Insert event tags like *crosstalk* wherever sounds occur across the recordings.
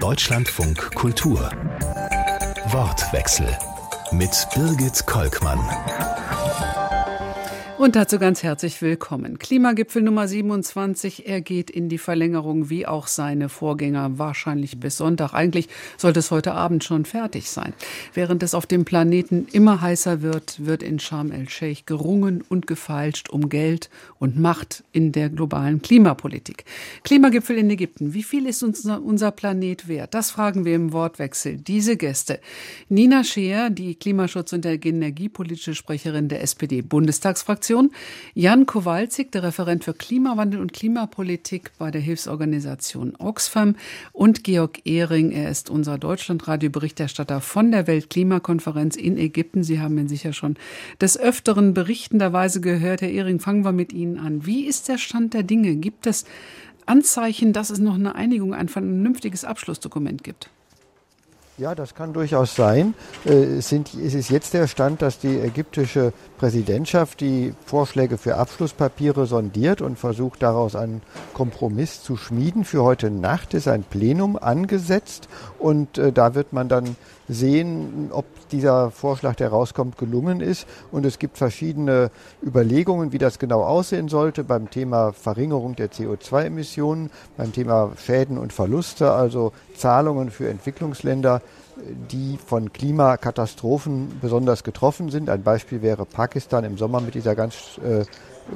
Deutschlandfunk Kultur. Wortwechsel mit Birgit Kolkmann. Und dazu ganz herzlich willkommen. Klimagipfel Nummer 27. Er geht in die Verlängerung wie auch seine Vorgänger wahrscheinlich bis Sonntag. Eigentlich sollte es heute Abend schon fertig sein. Während es auf dem Planeten immer heißer wird, wird in Sharm el-Sheikh gerungen und gefeilscht um Geld und Macht in der globalen Klimapolitik. Klimagipfel in Ägypten. Wie viel ist uns unser Planet wert? Das fragen wir im Wortwechsel. Diese Gäste. Nina Scheer, die Klimaschutz- und energiepolitische Sprecherin der SPD-Bundestagsfraktion Redaktion. Jan Kowalczyk, der Referent für Klimawandel und Klimapolitik bei der Hilfsorganisation Oxfam und Georg Ehring, er ist unser Deutschlandradio-Berichterstatter von der Weltklimakonferenz in Ägypten. Sie haben ihn sicher schon des Öfteren berichtenderweise gehört. Herr Ehring, fangen wir mit Ihnen an. Wie ist der Stand der Dinge? Gibt es Anzeichen, dass es noch eine Einigung, ein vernünftiges Abschlussdokument gibt? Ja, das kann durchaus sein. Äh, es ist jetzt der Stand, dass die ägyptische Präsidentschaft die Vorschläge für Abschlusspapiere sondiert und versucht daraus einen Kompromiss zu schmieden. Für heute Nacht ist ein Plenum angesetzt und äh, da wird man dann sehen, ob dieser Vorschlag, der rauskommt, gelungen ist. Und es gibt verschiedene Überlegungen, wie das genau aussehen sollte beim Thema Verringerung der CO2-Emissionen, beim Thema Schäden und Verluste, also Zahlungen für Entwicklungsländer die von Klimakatastrophen besonders getroffen sind. Ein Beispiel wäre Pakistan im Sommer mit dieser ganz äh,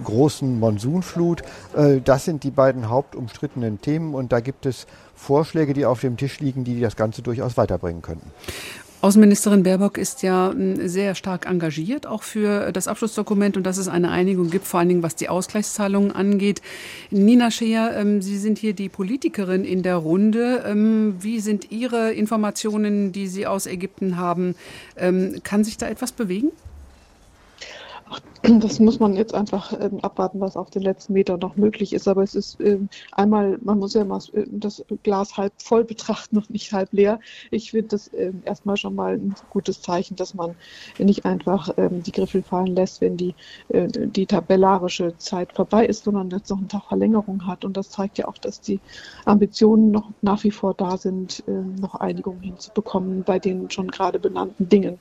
großen Monsunflut. Äh, das sind die beiden hauptumstrittenen Themen und da gibt es Vorschläge, die auf dem Tisch liegen, die das Ganze durchaus weiterbringen könnten. Außenministerin Baerbock ist ja hm, sehr stark engagiert, auch für das Abschlussdokument und dass es eine Einigung gibt, vor allen Dingen was die Ausgleichszahlungen angeht. Nina Scheer, ähm, Sie sind hier die Politikerin in der Runde. Ähm, wie sind Ihre Informationen, die Sie aus Ägypten haben? Ähm, kann sich da etwas bewegen? Das muss man jetzt einfach ähm, abwarten, was auf den letzten Meter noch möglich ist. Aber es ist ähm, einmal, man muss ja mal äh, das Glas halb voll *laughs* betrachten und nicht halb leer. Ich finde das ähm, erstmal schon mal ein gutes Zeichen, dass man nicht einfach ähm, die Griffel fallen lässt, wenn die, äh, die tabellarische Zeit vorbei ist, sondern jetzt noch einen Tag Verlängerung hat. Und das zeigt ja auch, dass die Ambitionen noch nach wie vor da sind, äh, noch Einigung hinzubekommen bei den schon gerade benannten Dingen.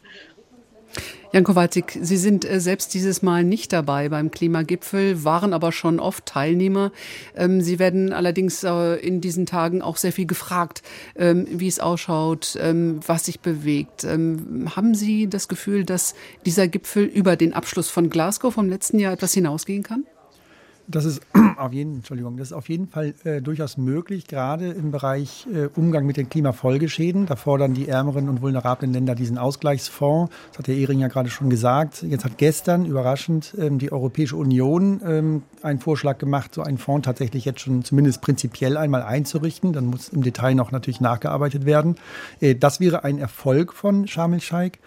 Jan Kowalczyk, Sie sind äh, selbst dieses Mal nicht dabei beim Klimagipfel, waren aber schon oft Teilnehmer. Ähm, Sie werden allerdings äh, in diesen Tagen auch sehr viel gefragt, ähm, wie es ausschaut, ähm, was sich bewegt. Haben Sie das Gefühl, dass dieser Gipfel über den Abschluss von Glasgow vom letzten Jahr etwas hinausgehen kann? Das ist *clears throat* auf jeden, Entschuldigung, das ist auf jeden Fall äh, durchaus möglich, gerade im Bereich äh, Umgang mit den Klimafolgeschäden. Da fordern die ärmeren und vulnerablen Länder diesen Ausgleichsfonds. Das hat der Ehring ja gerade schon gesagt. Jetzt hat gestern überraschend ähm, die Europäische Union ähm, einen Vorschlag gemacht, so einen Fonds tatsächlich jetzt schon zumindest prinzipiell einmal einzurichten. Dann muss im Detail noch natürlich nachgearbeitet werden. Äh, das wäre ein Erfolg von Sharm el-Sheikh.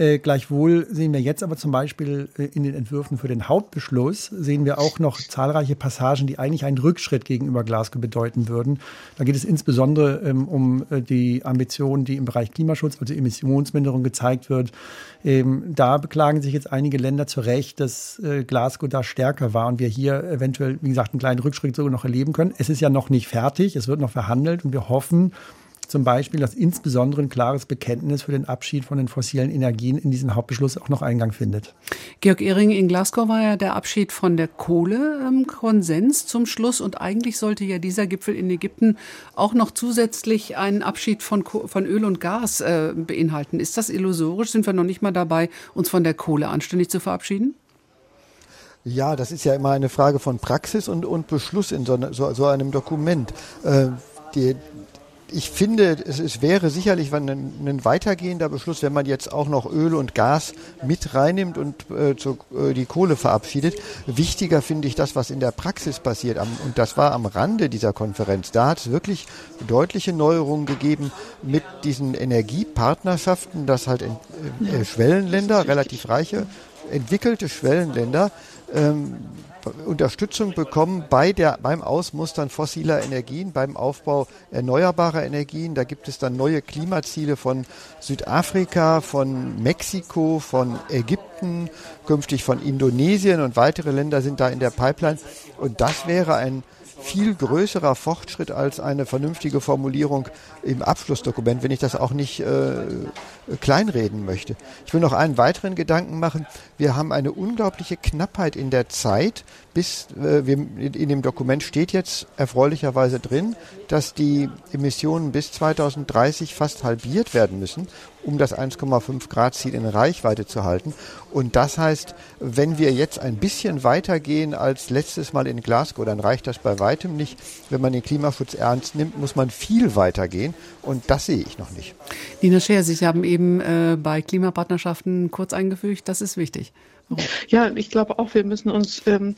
Äh, gleichwohl sehen wir jetzt aber zum Beispiel äh, in den Entwürfen für den Hauptbeschluss, sehen wir auch noch zahlreiche Passagen, die eigentlich einen Rückschritt gegenüber Glasgow bedeuten würden. Da geht es insbesondere ähm, um äh, die Ambitionen, die im Bereich Klimaschutz, also Emissionsminderung gezeigt wird. Ähm, da beklagen sich jetzt einige Länder zu Recht, dass äh, Glasgow da stärker war und wir hier eventuell, wie gesagt, einen kleinen Rückschritt sogar noch erleben können. Es ist ja noch nicht fertig, es wird noch verhandelt und wir hoffen, zum Beispiel, dass insbesondere ein klares Bekenntnis für den Abschied von den fossilen Energien in diesen Hauptbeschluss auch noch Eingang findet. Georg Ehring, in Glasgow war ja der Abschied von der Kohle ähm, Konsens zum Schluss und eigentlich sollte ja dieser Gipfel in Ägypten auch noch zusätzlich einen Abschied von, von Öl und Gas äh, beinhalten. Ist das illusorisch? Sind wir noch nicht mal dabei, uns von der Kohle anständig zu verabschieden? Ja, das ist ja immer eine Frage von Praxis und, und Beschluss in so, so, so einem Dokument. Äh, die, ich finde, es, es wäre sicherlich ein, ein, weitergehender Beschluss, wenn man jetzt auch noch Öl und Gas mit reinnimmt und äh, zu, äh, die Kohle verabschiedet. Wichtiger finde ich das, was in der Praxis passiert. Am, und das war am Rande dieser Konferenz. Da hat es wirklich deutliche Neuerungen gegeben mit diesen Energiepartnerschaften, dass halt in, äh, Schwellenländer, relativ reiche, entwickelte Schwellenländer, ähm, Unterstützung bekommen bei der, beim Ausmustern fossiler Energien, beim Aufbau erneuerbarer Energien. Da gibt es dann neue Klimaziele von Südafrika, von Mexiko, von Ägypten, künftig von Indonesien und weitere Länder sind da in der Pipeline. Und das wäre ein viel größerer Fortschritt als eine vernünftige Formulierung im Abschlussdokument, wenn ich das auch nicht äh, kleinreden möchte. Ich will noch einen weiteren Gedanken machen. Wir haben eine unglaubliche Knappheit in der Zeit, bis äh, wir, in dem Dokument steht jetzt erfreulicherweise drin, dass die Emissionen bis 2030 fast halbiert werden müssen, um das 1,5 Grad Ziel in Reichweite zu halten. Und das heißt, wenn wir jetzt ein bisschen weitergehen als letztes Mal in Glasgow, dann reicht das bei weitem nicht. Wenn man den Klimaschutz ernst nimmt, muss man viel weitergehen. Und das sehe ich noch nicht. Nina Scher, Sie haben eben äh, bei Klimapartnerschaften kurz eingefügt, das ist wichtig. Ja, ich glaube auch, wir müssen uns ähm,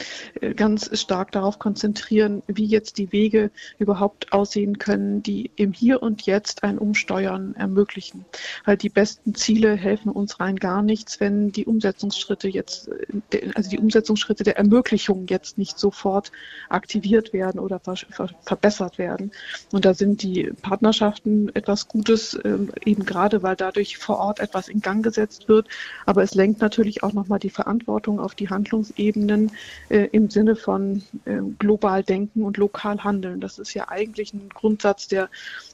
ganz stark darauf konzentrieren, wie jetzt die Wege überhaupt aussehen können, die im Hier und Jetzt ein Umsteuern ermöglichen. Weil die besten Ziele helfen uns rein gar nichts, wenn die Umsetzungsschritte jetzt, äh, also die Umsetzungsschritte der Ermöglichung jetzt nicht sofort aktiviert werden oder ver ver verbessert werden. Und da sind die Partnerschaften etwas Gutes, ähm, eben gerade weil dadurch vor Ort etwas in Gang gesetzt wird. Aber es lenkt natürlich auch nochmal die Verantwortung auf die Handlungsebenen äh, im Sinne von äh, global denken und lokal handeln. Das ist ja eigentlich ein Grundsatz, der,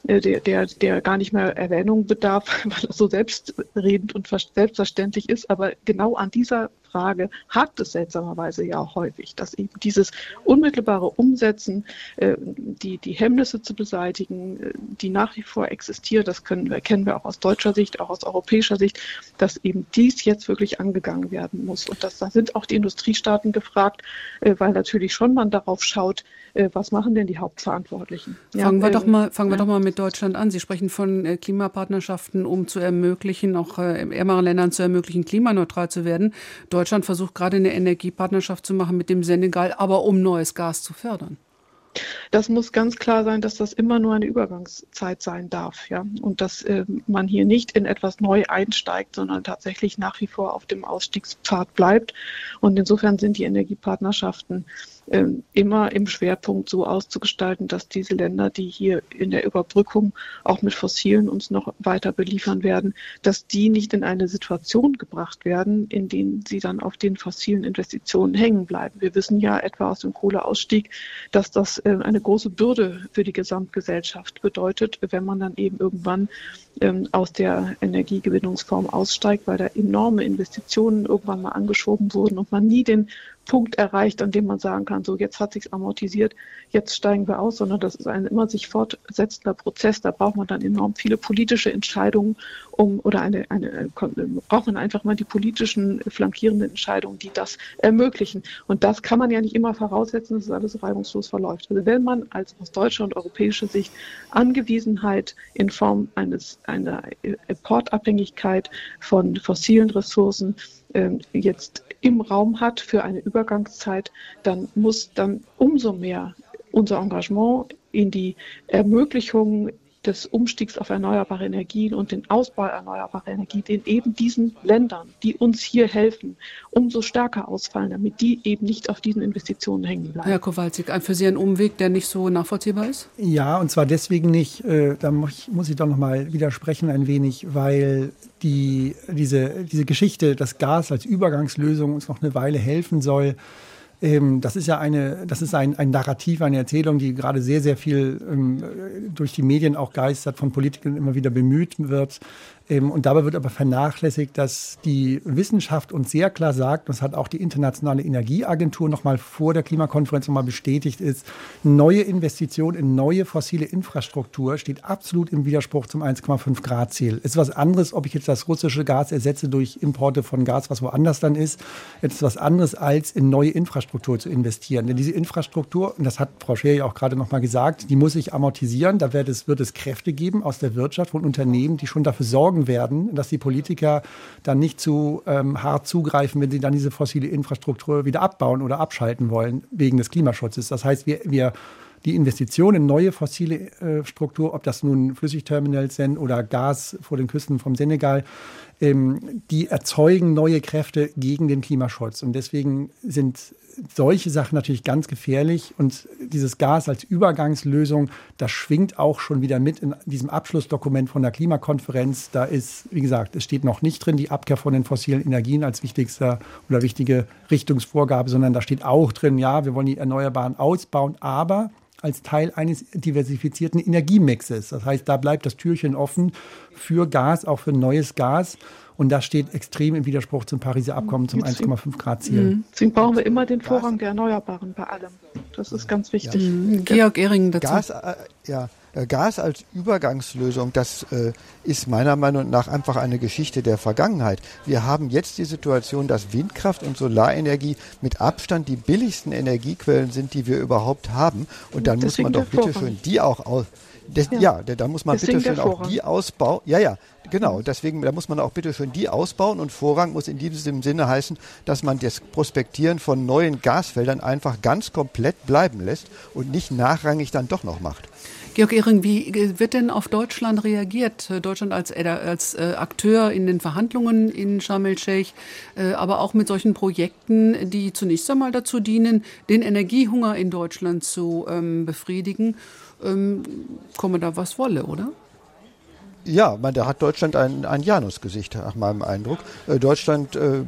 äh, der, der, der gar nicht mehr Erwähnung bedarf, *laughs* weil er so selbstredend und selbstverständlich ist. Aber genau an dieser Frage hakt es seltsamerweise ja auch häufig, dass eben dieses unmittelbare Umsetzen, äh, die, die Hemmnisse zu beseitigen, äh, die nach wie vor existieren, das können wir, kennen wir auch aus deutscher Sicht, auch aus europäischer Sicht, dass eben dies jetzt wirklich angegangen werden muss. Und das, da sind auch die Industriestaaten gefragt, äh, weil natürlich schon man darauf schaut, was machen denn die Hauptverantwortlichen? Fangen, ja, wir, doch ähm, mal, fangen ja. wir doch mal mit Deutschland an. Sie sprechen von Klimapartnerschaften, um zu ermöglichen, auch in ärmeren Ländern zu ermöglichen, klimaneutral zu werden. Deutschland versucht gerade eine Energiepartnerschaft zu machen mit dem Senegal, aber um neues Gas zu fördern. Das muss ganz klar sein, dass das immer nur eine Übergangszeit sein darf, ja, und dass äh, man hier nicht in etwas neu einsteigt, sondern tatsächlich nach wie vor auf dem Ausstiegspfad bleibt. Und insofern sind die Energiepartnerschaften immer im Schwerpunkt so auszugestalten, dass diese Länder, die hier in der Überbrückung auch mit Fossilen uns noch weiter beliefern werden, dass die nicht in eine Situation gebracht werden, in denen sie dann auf den fossilen Investitionen hängen bleiben. Wir wissen ja etwa aus dem Kohleausstieg, dass das äh, eine große Bürde für die Gesamtgesellschaft bedeutet, wenn man dann eben irgendwann ähm, aus der Energiegewinnungsform aussteigt, weil da enorme Investitionen irgendwann mal angeschoben wurden und man nie den Punkt erreicht, an dem man sagen kann, so jetzt hat sich's amortisiert, jetzt steigen wir aus, sondern das ist ein immer sich fortsetzender Prozess. Da braucht man dann enorm viele politische Entscheidungen, um oder eine, eine braucht man einfach mal die politischen flankierenden Entscheidungen, die das ermöglichen. Und das kann man ja nicht immer voraussetzen, dass es alles reibungslos verläuft. Also wenn man als aus deutscher und europäischer Sicht Angewiesenheit in Form eines einer Importabhängigkeit von fossilen Ressourcen jetzt im Raum hat für eine Übergangszeit, dann muss dann umso mehr unser Engagement in die Ermöglichung des Umstiegs auf erneuerbare Energien und den Ausbau erneuerbarer Energien in eben diesen Ländern, die uns hier helfen, umso stärker ausfallen, damit die eben nicht auf diesen Investitionen hängen bleiben. Herr Kowalczyk, für Sie ein Umweg, der nicht so nachvollziehbar ist? Ja, und zwar deswegen nicht, äh, da muss ich, muss ich doch noch mal widersprechen ein wenig, weil die, diese, diese Geschichte, dass Gas als Übergangslösung uns noch eine Weile helfen soll, ähm, das ist ja eine, das ist ein, ein Narrativ, eine Erzählung, die gerade sehr, sehr viel ähm, durch die Medien auch geistert, von Politikern immer wieder bemüht wird. Ähm, und dabei wird aber vernachlässigt, dass die Wissenschaft uns sehr klar sagt, das hat auch die Internationale Energieagentur noch mal vor der Klimakonferenz noch mal bestätigt, ist, neue Investitionen in neue fossile Infrastruktur steht absolut im Widerspruch zum 1,5 Grad Ziel. Ist was anderes, ob ich jetzt das russische Gas ersetze durch Importe von Gas, was woanders dann ist. Jetzt ist was anderes, als in neue Infrastruktur zu investieren. Denn diese Infrastruktur, und das hat Frau Scher ja auch gerade noch mal gesagt, die muss sich amortisieren. Da wird es, wird es Kräfte geben aus der Wirtschaft von Unternehmen, die schon dafür sorgen, sorgen werden, dass die Politiker dann nicht zu ähm, hart zugreifen, wenn sie dann diese fossile Infrastruktur wieder abbauen oder abschalten wollen wegen des Klimaschutzes. Das heißt, wir, wir die Investition in neue fossile äh, Struktur, ob das nun Flüssigterminals sind oder Gas vor den Küsten vom Senegal, ähm, die erzeugen neue Kräfte gegen den Klimaschutz. Und deswegen sind solche Sachen natürlich ganz gefährlich. Und dieses Gas als Übergangslösung, das schwingt auch schon wieder mit in diesem Abschlussdokument von der Klimakonferenz. Da ist, wie gesagt, es steht noch nicht drin, die Abkehr von den fossilen Energien als wichtigster oder wichtige Richtungsvorgabe, sondern da steht auch drin, ja, wir wollen die Erneuerbaren ausbauen, aber als Teil eines diversifizierten Energiemixes. Das heißt, da bleibt das Türchen offen für Gas, auch für neues Gas. Und das steht extrem im Widerspruch zum Pariser Abkommen, zum 1,5 Grad Ziel. Deswegen brauchen wir immer den Vorrang der Erneuerbaren bei allem. Das ist ganz wichtig. Ja. Mhm. Georg Ehring dazu. Gas, äh, ja, äh, Gas als Übergangslösung, das äh, ist meiner Meinung nach einfach eine Geschichte der Vergangenheit. Wir haben jetzt die Situation, dass Windkraft und Solarenergie mit Abstand die billigsten Energiequellen sind, die wir überhaupt haben. Und dann Deswegen muss man doch bitte schön die auch aus. Das, ja. ja, da muss man bitte schön auch die ausbauen. Ja, ja, genau. Deswegen, da muss man auch bitte schön die ausbauen und Vorrang muss in diesem Sinne heißen, dass man das Prospektieren von neuen Gasfeldern einfach ganz komplett bleiben lässt und nicht nachrangig dann doch noch macht. Georg Ehring, wie wird denn auf Deutschland reagiert? Deutschland als, äh, als äh, Akteur in den Verhandlungen in Sharm el-Sheikh, äh, aber auch mit solchen Projekten, die zunächst einmal dazu dienen, den Energiehunger in Deutschland zu ähm, befriedigen ähm, komme da was wolle, oder? Ja, man, da hat Deutschland ein, ein Janusgesicht, nach meinem Eindruck. Äh, Deutschland äh,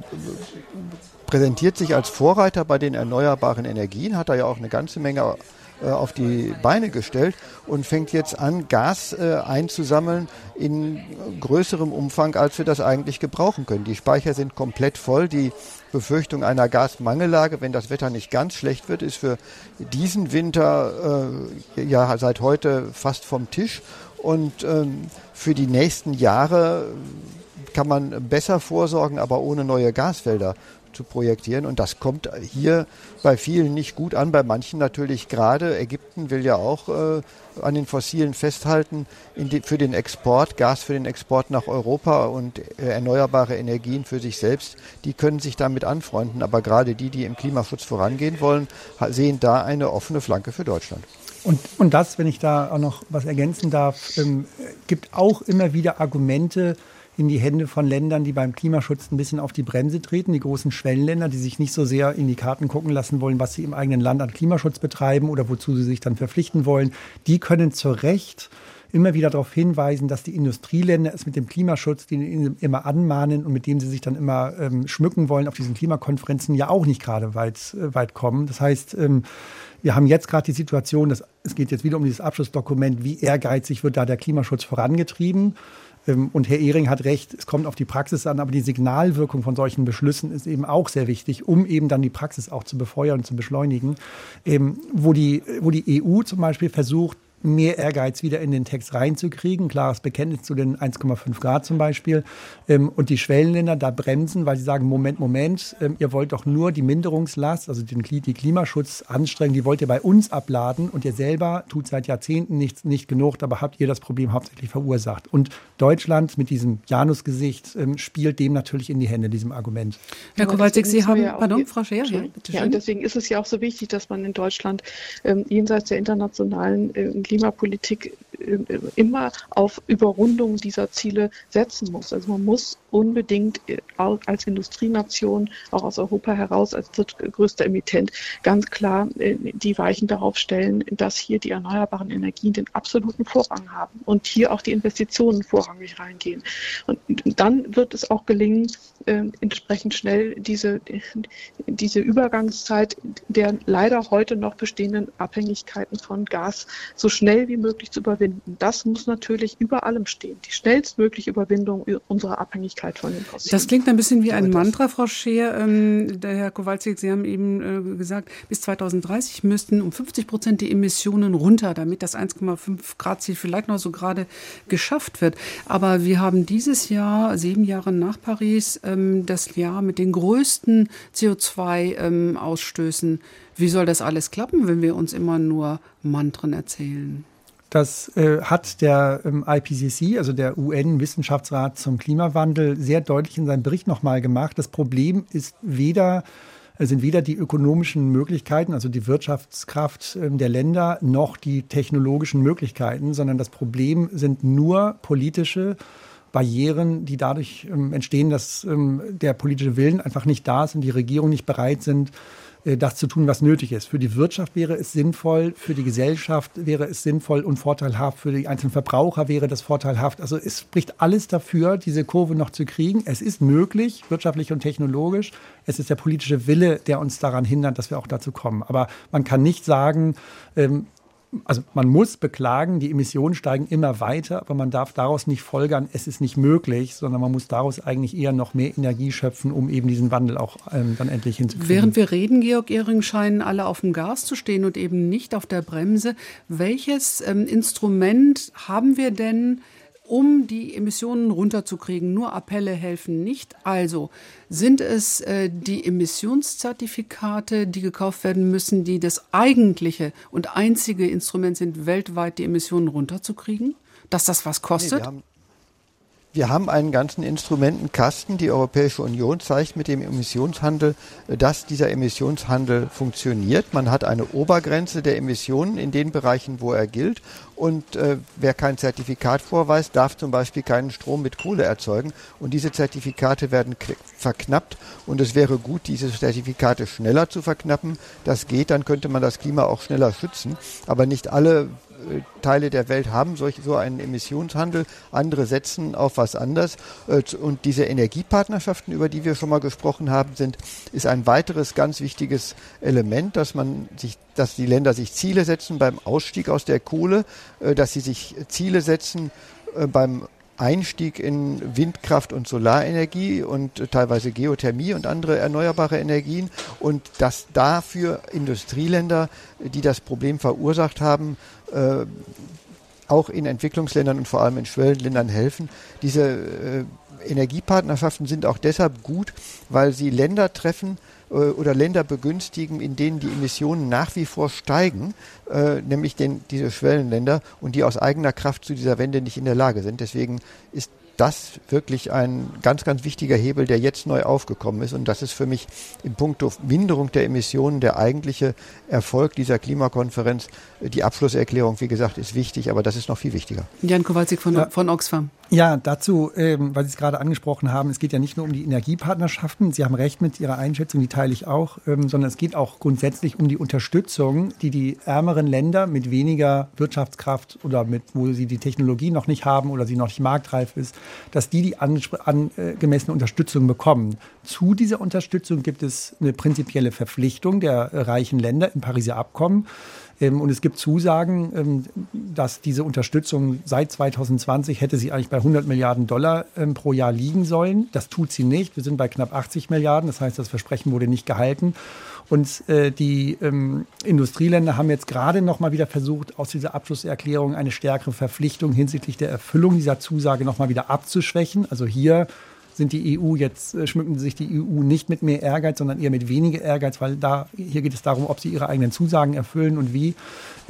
präsentiert sich als Vorreiter bei den erneuerbaren Energien, hat da ja auch eine ganze Menge äh, auf die Beine gestellt und fängt jetzt an, Gas äh, einzusammeln in größerem Umfang, als wir das eigentlich gebrauchen können. Die Speicher sind komplett voll. Die Befürchtung einer Gasmangellage, wenn das Wetter nicht ganz schlecht wird, ist für diesen Winter äh, ja seit heute fast vom Tisch. Und ähm, für die nächsten Jahre kann man besser vorsorgen, aber ohne neue Gasfelder zu projektieren. Und das kommt hier bei vielen nicht gut an, bei manchen natürlich gerade. Ägypten will ja auch äh, an den Fossilen festhalten die, für den Export, Gas für den Export nach Europa und äh, erneuerbare Energien für sich selbst. Die können sich damit anfreunden. Aber gerade die, die im Klimaschutz vorangehen wollen, sehen da eine offene Flanke für Deutschland. Und, und das, wenn ich da auch noch was ergänzen darf, ähm, gibt auch immer wieder Argumente, in die Hände von Ländern, die beim Klimaschutz ein bisschen auf die Bremse treten, die großen Schwellenländer, die sich nicht so sehr in die Karten gucken lassen wollen, was sie im eigenen Land an Klimaschutz betreiben oder wozu sie sich dann verpflichten wollen, die können zu Recht immer wieder darauf hinweisen, dass die Industrieländer es mit dem Klimaschutz, den sie immer anmahnen und mit dem sie sich dann immer ähm, schmücken wollen auf diesen Klimakonferenzen, ja auch nicht gerade weit, äh, weit kommen. Das heißt, ähm, wir haben jetzt gerade die Situation, dass es geht jetzt wieder um dieses Abschlussdokument, wie ehrgeizig wird da der Klimaschutz vorangetrieben. Ähm, und Herr Ehring hat recht, es kommt auf die Praxis an, aber die Signalwirkung von solchen Beschlüssen ist eben auch sehr wichtig, um eben dann die Praxis auch zu befeuern und zu beschleunigen. Ähm, wo, die, wo die EU zum Beispiel versucht, mehr Ehrgeiz wieder in den Text reinzukriegen. Klares Bekenntnis zu den 1,5 Grad zum Beispiel. Ähm, und die Schwellenländer da bremsen, weil sie sagen, Moment, Moment, ähm, ihr wollt doch nur die Minderungslast, also den, die Klimaschutzanstrengung, die wollt ihr bei uns abladen und ihr selber tut seit Jahrzehnten nichts, nicht genug, dabei habt ihr das Problem hauptsächlich verursacht. Und Deutschland mit diesem Janusgesicht ähm, spielt dem natürlich in die Hände, diesem Argument. Herr Kowalczyk, Sie haben, ja pardon, Frau Scheer, ja, ja, und deswegen ist es ja auch so wichtig, dass man in Deutschland ähm, jenseits der internationalen äh, Klimapolitik äh, immer auf Überrundung dieser Ziele setzen muss. Also man muss unbedingt äh, als Industrienation, auch aus Europa heraus, als drittgrößter Emittent, ganz klar äh, die Weichen darauf stellen, dass hier die erneuerbaren Energien den absoluten Vorrang haben und hier auch die Investitionen vorrangig reingehen. Und dann wird es auch gelingen, entsprechend schnell diese, diese Übergangszeit der leider heute noch bestehenden Abhängigkeiten von Gas so schnell wie möglich zu überwinden. Das muss natürlich über allem stehen. Die schnellstmögliche Überwindung unserer Abhängigkeit von den Fossilen. Das klingt ein bisschen wie ein Mantra, Frau Scheer. Ähm, der Herr Kowalczyk, Sie haben eben äh, gesagt, bis 2030 müssten um 50 Prozent die Emissionen runter, damit das 1,5 Grad Ziel vielleicht noch so gerade geschafft wird. Aber wir haben dieses Jahr, sieben Jahre nach Paris, ähm, das Jahr mit den größten CO2-Ausstößen ähm, wie soll das alles klappen, wenn wir uns immer nur Mantren erzählen? Das äh, hat der ähm, IPCC, also der UN-Wissenschaftsrat zum Klimawandel, sehr deutlich in seinem Bericht nochmal gemacht. Das Problem ist weder äh, sind weder die ökonomischen Möglichkeiten, also die Wirtschaftskraft ähm, der Länder, noch die technologischen Möglichkeiten, sondern das Problem sind nur politische Barrieren, die dadurch ähm, entstehen, dass ähm, der politische Willen einfach nicht da ist und die Regierungen nicht bereit sind, das zu tun, was nötig ist. Für die Wirtschaft wäre es sinnvoll, für die Gesellschaft wäre es sinnvoll und vorteilhaft, für die einzelnen Verbraucher wäre das vorteilhaft. Also es spricht alles dafür, diese Kurve noch zu kriegen. Es ist möglich, wirtschaftlich und technologisch. Es ist der politische Wille, der uns daran hindert, dass wir auch dazu kommen. Aber man kann nicht sagen, ähm, also man muss beklagen, die Emissionen steigen immer weiter, aber man darf daraus nicht folgern, es ist nicht möglich, sondern man muss daraus eigentlich eher noch mehr Energie schöpfen, um eben diesen Wandel auch ähm, dann endlich hinzukriegen. Während wir reden, Georg Ehring, scheinen alle auf dem Gas zu stehen und eben nicht auf der Bremse. Welches ähm, Instrument haben wir denn, um die Emissionen runterzukriegen. Nur Appelle helfen nicht. Also sind es äh, die Emissionszertifikate, die gekauft werden müssen, die das eigentliche und einzige Instrument sind, weltweit die Emissionen runterzukriegen? Dass das was kostet? Nee, wir haben einen ganzen Instrumentenkasten. Die Europäische Union zeigt mit dem Emissionshandel, dass dieser Emissionshandel funktioniert. Man hat eine Obergrenze der Emissionen in den Bereichen, wo er gilt. Und äh, wer kein Zertifikat vorweist, darf zum Beispiel keinen Strom mit Kohle erzeugen. Und diese Zertifikate werden verknappt. Und es wäre gut, diese Zertifikate schneller zu verknappen. Das geht, dann könnte man das Klima auch schneller schützen. Aber nicht alle äh, Teile der Welt haben solch, so einen Emissionshandel, andere setzen auf was anderes. Äh, und diese Energiepartnerschaften, über die wir schon mal gesprochen haben, sind, ist ein weiteres ganz wichtiges Element, dass man sich, dass die Länder sich Ziele setzen beim Ausstieg aus der Kohle, äh, dass sie sich Ziele setzen beim Einstieg in Windkraft und Solarenergie und teilweise Geothermie und andere erneuerbare Energien und dass dafür Industrieländer, die das Problem verursacht haben, äh, auch in Entwicklungsländern und vor allem in Schwellenländern helfen. Diese äh, Energiepartnerschaften sind auch deshalb gut, weil sie Länder treffen, äh, oder Länder begünstigen, in denen die Emissionen nach wie vor steigen, äh, nämlich den, diese Schwellenländer und die aus eigener Kraft zu dieser Wende nicht in der Lage sind. Deswegen ist das wirklich ein ganz, ganz wichtiger Hebel, der jetzt neu aufgekommen ist. Und das ist für mich im Punkto Minderung der Emissionen der eigentliche Erfolg dieser Klimakonferenz. Die Abschlusserklärung, wie gesagt, ist wichtig, aber das ist noch viel wichtiger. Jan Kowalczyk von, ja. von Oxfam. Ja, dazu, ähm, weil Sie es gerade angesprochen haben, es geht ja nicht nur um die Energiepartnerschaften. Sie haben recht mit Ihrer Einschätzung, die teile ich auch, ähm, sondern es geht auch grundsätzlich um die Unterstützung, die die ärmeren Länder mit weniger Wirtschaftskraft oder mit, wo sie die Technologie noch nicht haben oder sie noch nicht marktreif ist, dass die die angemessene Unterstützung bekommen. Zu dieser Unterstützung gibt es eine prinzipielle Verpflichtung der reichen Länder im Pariser Abkommen. Ähm, und es gibt Zusagen, ähm, dass diese Unterstützung seit 2020 hätte sie eigentlich bei 100 Milliarden Dollar ähm, pro Jahr liegen sollen. Das tut sie nicht. Wir sind bei knapp 80 Milliarden. Das heißt, das Versprechen wurde nicht gehalten. Und äh, die ähm, Industrieländer haben jetzt gerade noch mal wieder versucht, aus dieser Abschlusserklärung eine stärkere Verpflichtung hinsichtlich der Erfüllung dieser Zusage noch mal wieder abzuschwächen. Also hier sind die EU jetzt, äh, schmücken sich die EU nicht mit mehr Ehrgeiz, sondern eher mit weniger Ehrgeiz, weil da, hier geht es darum, ob sie ihre eigenen Zusagen erfüllen und wie.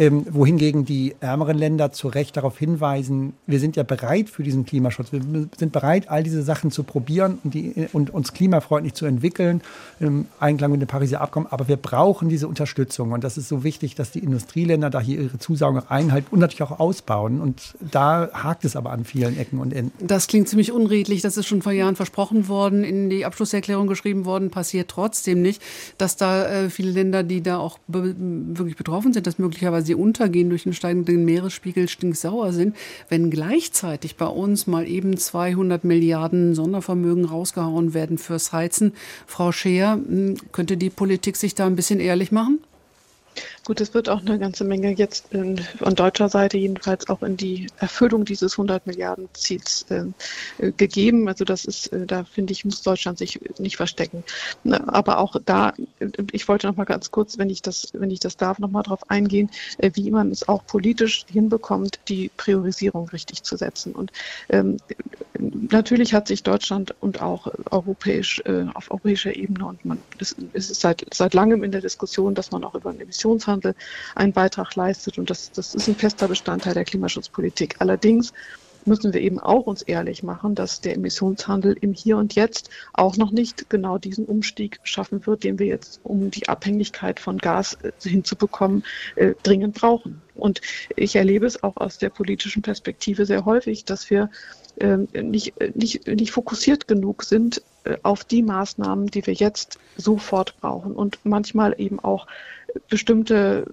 Ähm, wohingegen die ärmeren Länder zu Recht darauf hinweisen, wir sind ja bereit für diesen Klimaschutz. Wir sind bereit, all diese Sachen zu probieren und, die, und uns klimafreundlich zu entwickeln, im Einklang mit dem Pariser Abkommen. Aber wir brauchen diese Unterstützung. Und das ist so wichtig, dass die Industrieländer da hier ihre Zusagen einhalten und natürlich auch ausbauen. Und da hakt es aber an vielen Ecken und Enden. Das klingt ziemlich unredlich. Das ist schon vor Jahren versprochen worden, in die Abschlusserklärung geschrieben worden, passiert trotzdem nicht, dass da äh, viele Länder, die da auch be wirklich betroffen sind, dass möglicherweise sie untergehen durch den steigenden Meeresspiegel, stinksauer sind, wenn gleichzeitig bei uns mal eben 200 Milliarden Sondervermögen rausgehauen werden fürs Heizen. Frau Scheer, hm, könnte die Politik sich da ein bisschen ehrlich machen? Gut, es wird auch eine ganze Menge jetzt in, von deutscher Seite jedenfalls auch in die Erfüllung dieses 100 Milliarden Ziels äh, äh, gegeben. Also das ist, äh, da finde ich, muss Deutschland sich nicht verstecken. Aber auch da, äh, ich wollte noch mal ganz kurz, wenn ich das, wenn ich das darf, noch mal darauf eingehen, äh, wie man es auch politisch hinbekommt, die Priorisierung richtig zu setzen. Und ähm, natürlich hat sich Deutschland und auch europäisch auf europäischer Ebene und man es ist seit seit langem in der Diskussion, dass man auch über einen Emissionshandel Emissionshandel einen Beitrag leistet. Und das, das ist ein fester Bestandteil der Klimaschutzpolitik. Allerdings müssen wir eben auch uns ehrlich machen, dass der Emissionshandel im Hier und Jetzt auch noch nicht genau diesen Umstieg schaffen wird, den wir jetzt, um die Abhängigkeit von Gas äh, hinzubekommen, äh, dringend brauchen. Und ich erlebe es auch aus der politischen Perspektive sehr häufig, dass wir ähm, nicht, nicht, nicht fokussiert genug sind äh, auf die Maßnahmen, die wir jetzt sofort brauchen und manchmal eben auch bestimmte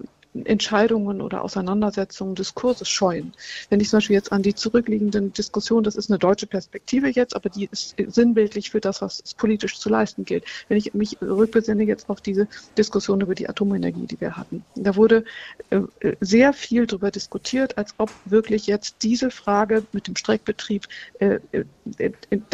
Entscheidungen oder Auseinandersetzungen, Diskurse scheuen. Wenn ich zum Beispiel jetzt an die zurückliegenden Diskussionen, das ist eine deutsche Perspektive jetzt, aber die ist sinnbildlich für das, was es politisch zu leisten gilt. Wenn ich mich rückbesinne jetzt auf diese Diskussion über die Atomenergie, die wir hatten, da wurde äh, sehr viel darüber diskutiert, als ob wirklich jetzt diese Frage mit dem Streckbetrieb äh, äh,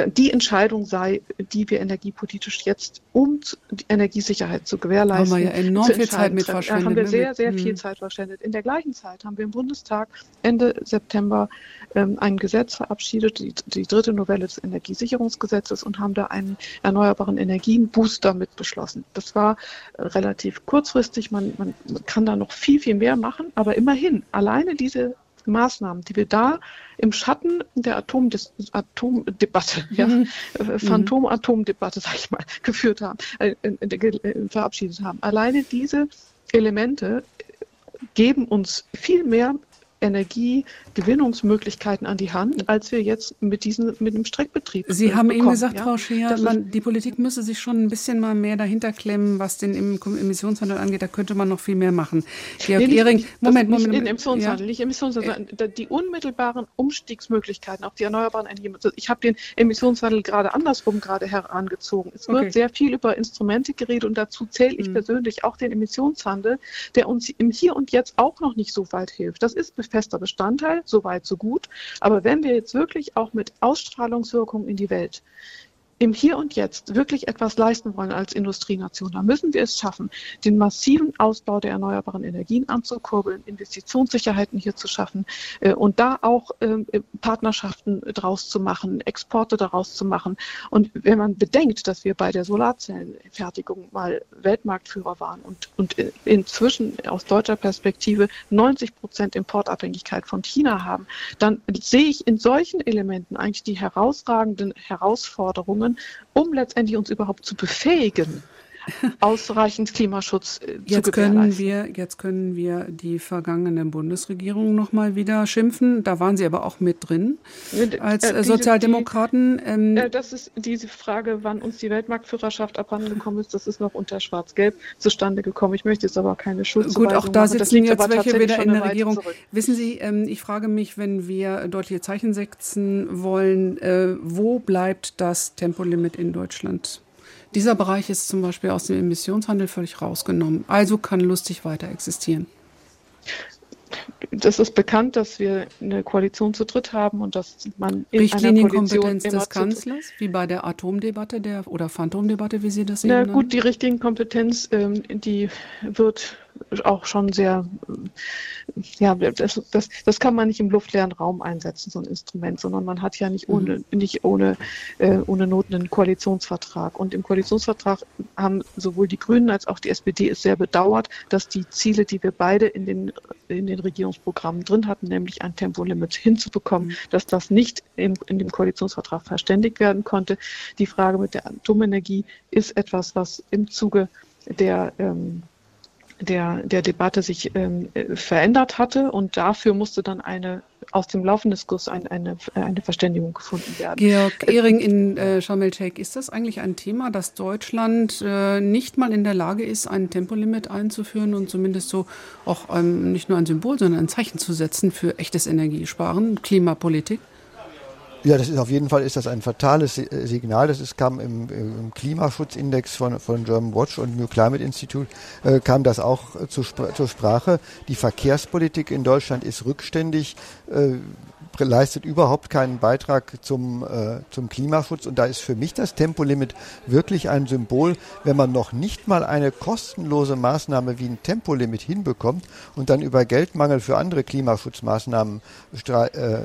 die Entscheidung sei, die wir energiepolitisch jetzt, um die Energiesicherheit zu gewährleisten, haben wir ja enorm viel Zeit mit verschwendet. haben wir ne? sehr, sehr viel viel Zeit verschwendet. In der gleichen Zeit haben wir im Bundestag Ende September ähm, ein Gesetz verabschiedet, die, die dritte Novelle des Energiesicherungsgesetzes und haben da einen erneuerbaren Energien-Booster mit beschlossen. Das war äh, relativ kurzfristig. Man, man kann da noch viel, viel mehr machen, aber immerhin, alleine diese Maßnahmen, die wir da im Schatten der Atomdes Atomdebatte, ja, mhm. Äh, Phantom-Atomdebatte, sag ich mal, *laughs* geführt haben, äh, äh, verabschiedet haben. Alleine diese Elemente geben uns viel mehr Energiegewinnungsmöglichkeitsmöglichkeiten an die Hand, als wir jetzt mit diesem mit dem Streckbetrieb Sie haben bekommen, eben gesagt, ja? Frau Scheer, man, die Politik müsse sich schon ein bisschen mal mehr dahinter klemmen, was den Emissionshandel angeht. Da könnte man noch viel mehr machen. Georg nee, Ehring, Moment, Moment. Nicht Emissionshandel, ja. nicht Emissionshandel, äh, die unmittelbaren Umstiegsmöglichkeiten auf die erneuerbaren Energien. Ich habe den Emissionshandel gerade andersrum gerade herangezogen. Es wird okay. sehr viel über Instrumente geredet und dazu zähle ich hm. persönlich auch den Emissionshandel, der uns im Hier und Jetzt auch noch nicht so weit hilft. Das ist fester Bestandteil, so weit, so gut. Aber wenn wir jetzt wirklich auch mit Ausstrahlungswirkung in die Welt im Hier und Jetzt wirklich etwas leisten wollen als Industrienation, dann müssen wir es schaffen, den massiven Ausbau der erneuerbaren Energien anzukurbeln, Investitionssicherheiten hier zu schaffen äh, und da auch äh, Partnerschaften draus zu machen, Exporte daraus zu machen. Und wenn man bedenkt, dass wir bei der Solarzellenfertigung mal Weltmarktführer waren und, und inzwischen aus deutscher Perspektive 90 Prozent Importabhängigkeit von China haben, dann sehe ich in solchen Elementen eigentlich die herausragenden Herausforderungen, um letztendlich uns überhaupt zu befähigen, ausreichend Klimaschutz äh, jetzt zu können wir Jetzt können wir die vergangene Bundesregierung noch mal wieder schimpfen. Da waren Sie aber auch mit drin als äh, Sozialdemokraten. Die, ähm, äh, das ist diese Frage, wann uns die Weltmarktführerschaft abhandengekommen ist. Das ist noch unter Schwarz-Gelb zustande gekommen. Ich möchte jetzt aber keine Schuld Gut, auch da sitzen jetzt welche wieder in der Regierung. Zurück. Wissen Sie, ähm, ich frage mich, wenn wir deutliche Zeichen setzen wollen, äh, wo bleibt das Tempolimit in Deutschland? Dieser Bereich ist zum Beispiel aus dem Emissionshandel völlig rausgenommen. Also kann lustig weiter existieren. Das ist bekannt, dass wir eine Koalition zu dritt haben und dass man in Richtlinienkompetenz des Kanzlers, wie bei der Atomdebatte der, oder Phantomdebatte, wie Sie das sehen. Na gut, die Richtlinienkompetenz, ähm, die wird auch schon sehr, ja, das, das, das kann man nicht im luftleeren Raum einsetzen, so ein Instrument, sondern man hat ja nicht ohne, mhm. nicht ohne, äh, ohne Not einen Koalitionsvertrag. Und im Koalitionsvertrag haben sowohl die Grünen als auch die SPD es sehr bedauert, dass die Ziele, die wir beide in den, in den Regierungsprogrammen drin hatten, nämlich ein Tempolimit hinzubekommen, mhm. dass das nicht im, in dem Koalitionsvertrag verständigt werden konnte. Die Frage mit der Atomenergie ist etwas, was im Zuge der ähm, der, der Debatte sich ähm, verändert hatte und dafür musste dann eine aus dem laufenden Diskurs ein, eine, eine Verständigung gefunden werden. Georg Ehring in äh, Sharm ist das eigentlich ein Thema, dass Deutschland äh, nicht mal in der Lage ist, ein Tempolimit einzuführen und zumindest so auch ähm, nicht nur ein Symbol, sondern ein Zeichen zu setzen für echtes Energiesparen, Klimapolitik? Ja, das ist auf jeden Fall ist das ein fatales äh, Signal. Das ist, kam im, im Klimaschutzindex von, von German Watch und New Climate Institute äh, kam das auch äh, zu, zur Sprache. Die Verkehrspolitik in Deutschland ist rückständig. Äh, leistet überhaupt keinen Beitrag zum, äh, zum Klimaschutz. Und da ist für mich das Tempolimit wirklich ein Symbol, wenn man noch nicht mal eine kostenlose Maßnahme wie ein Tempolimit hinbekommt und dann über Geldmangel für andere Klimaschutzmaßnahmen äh,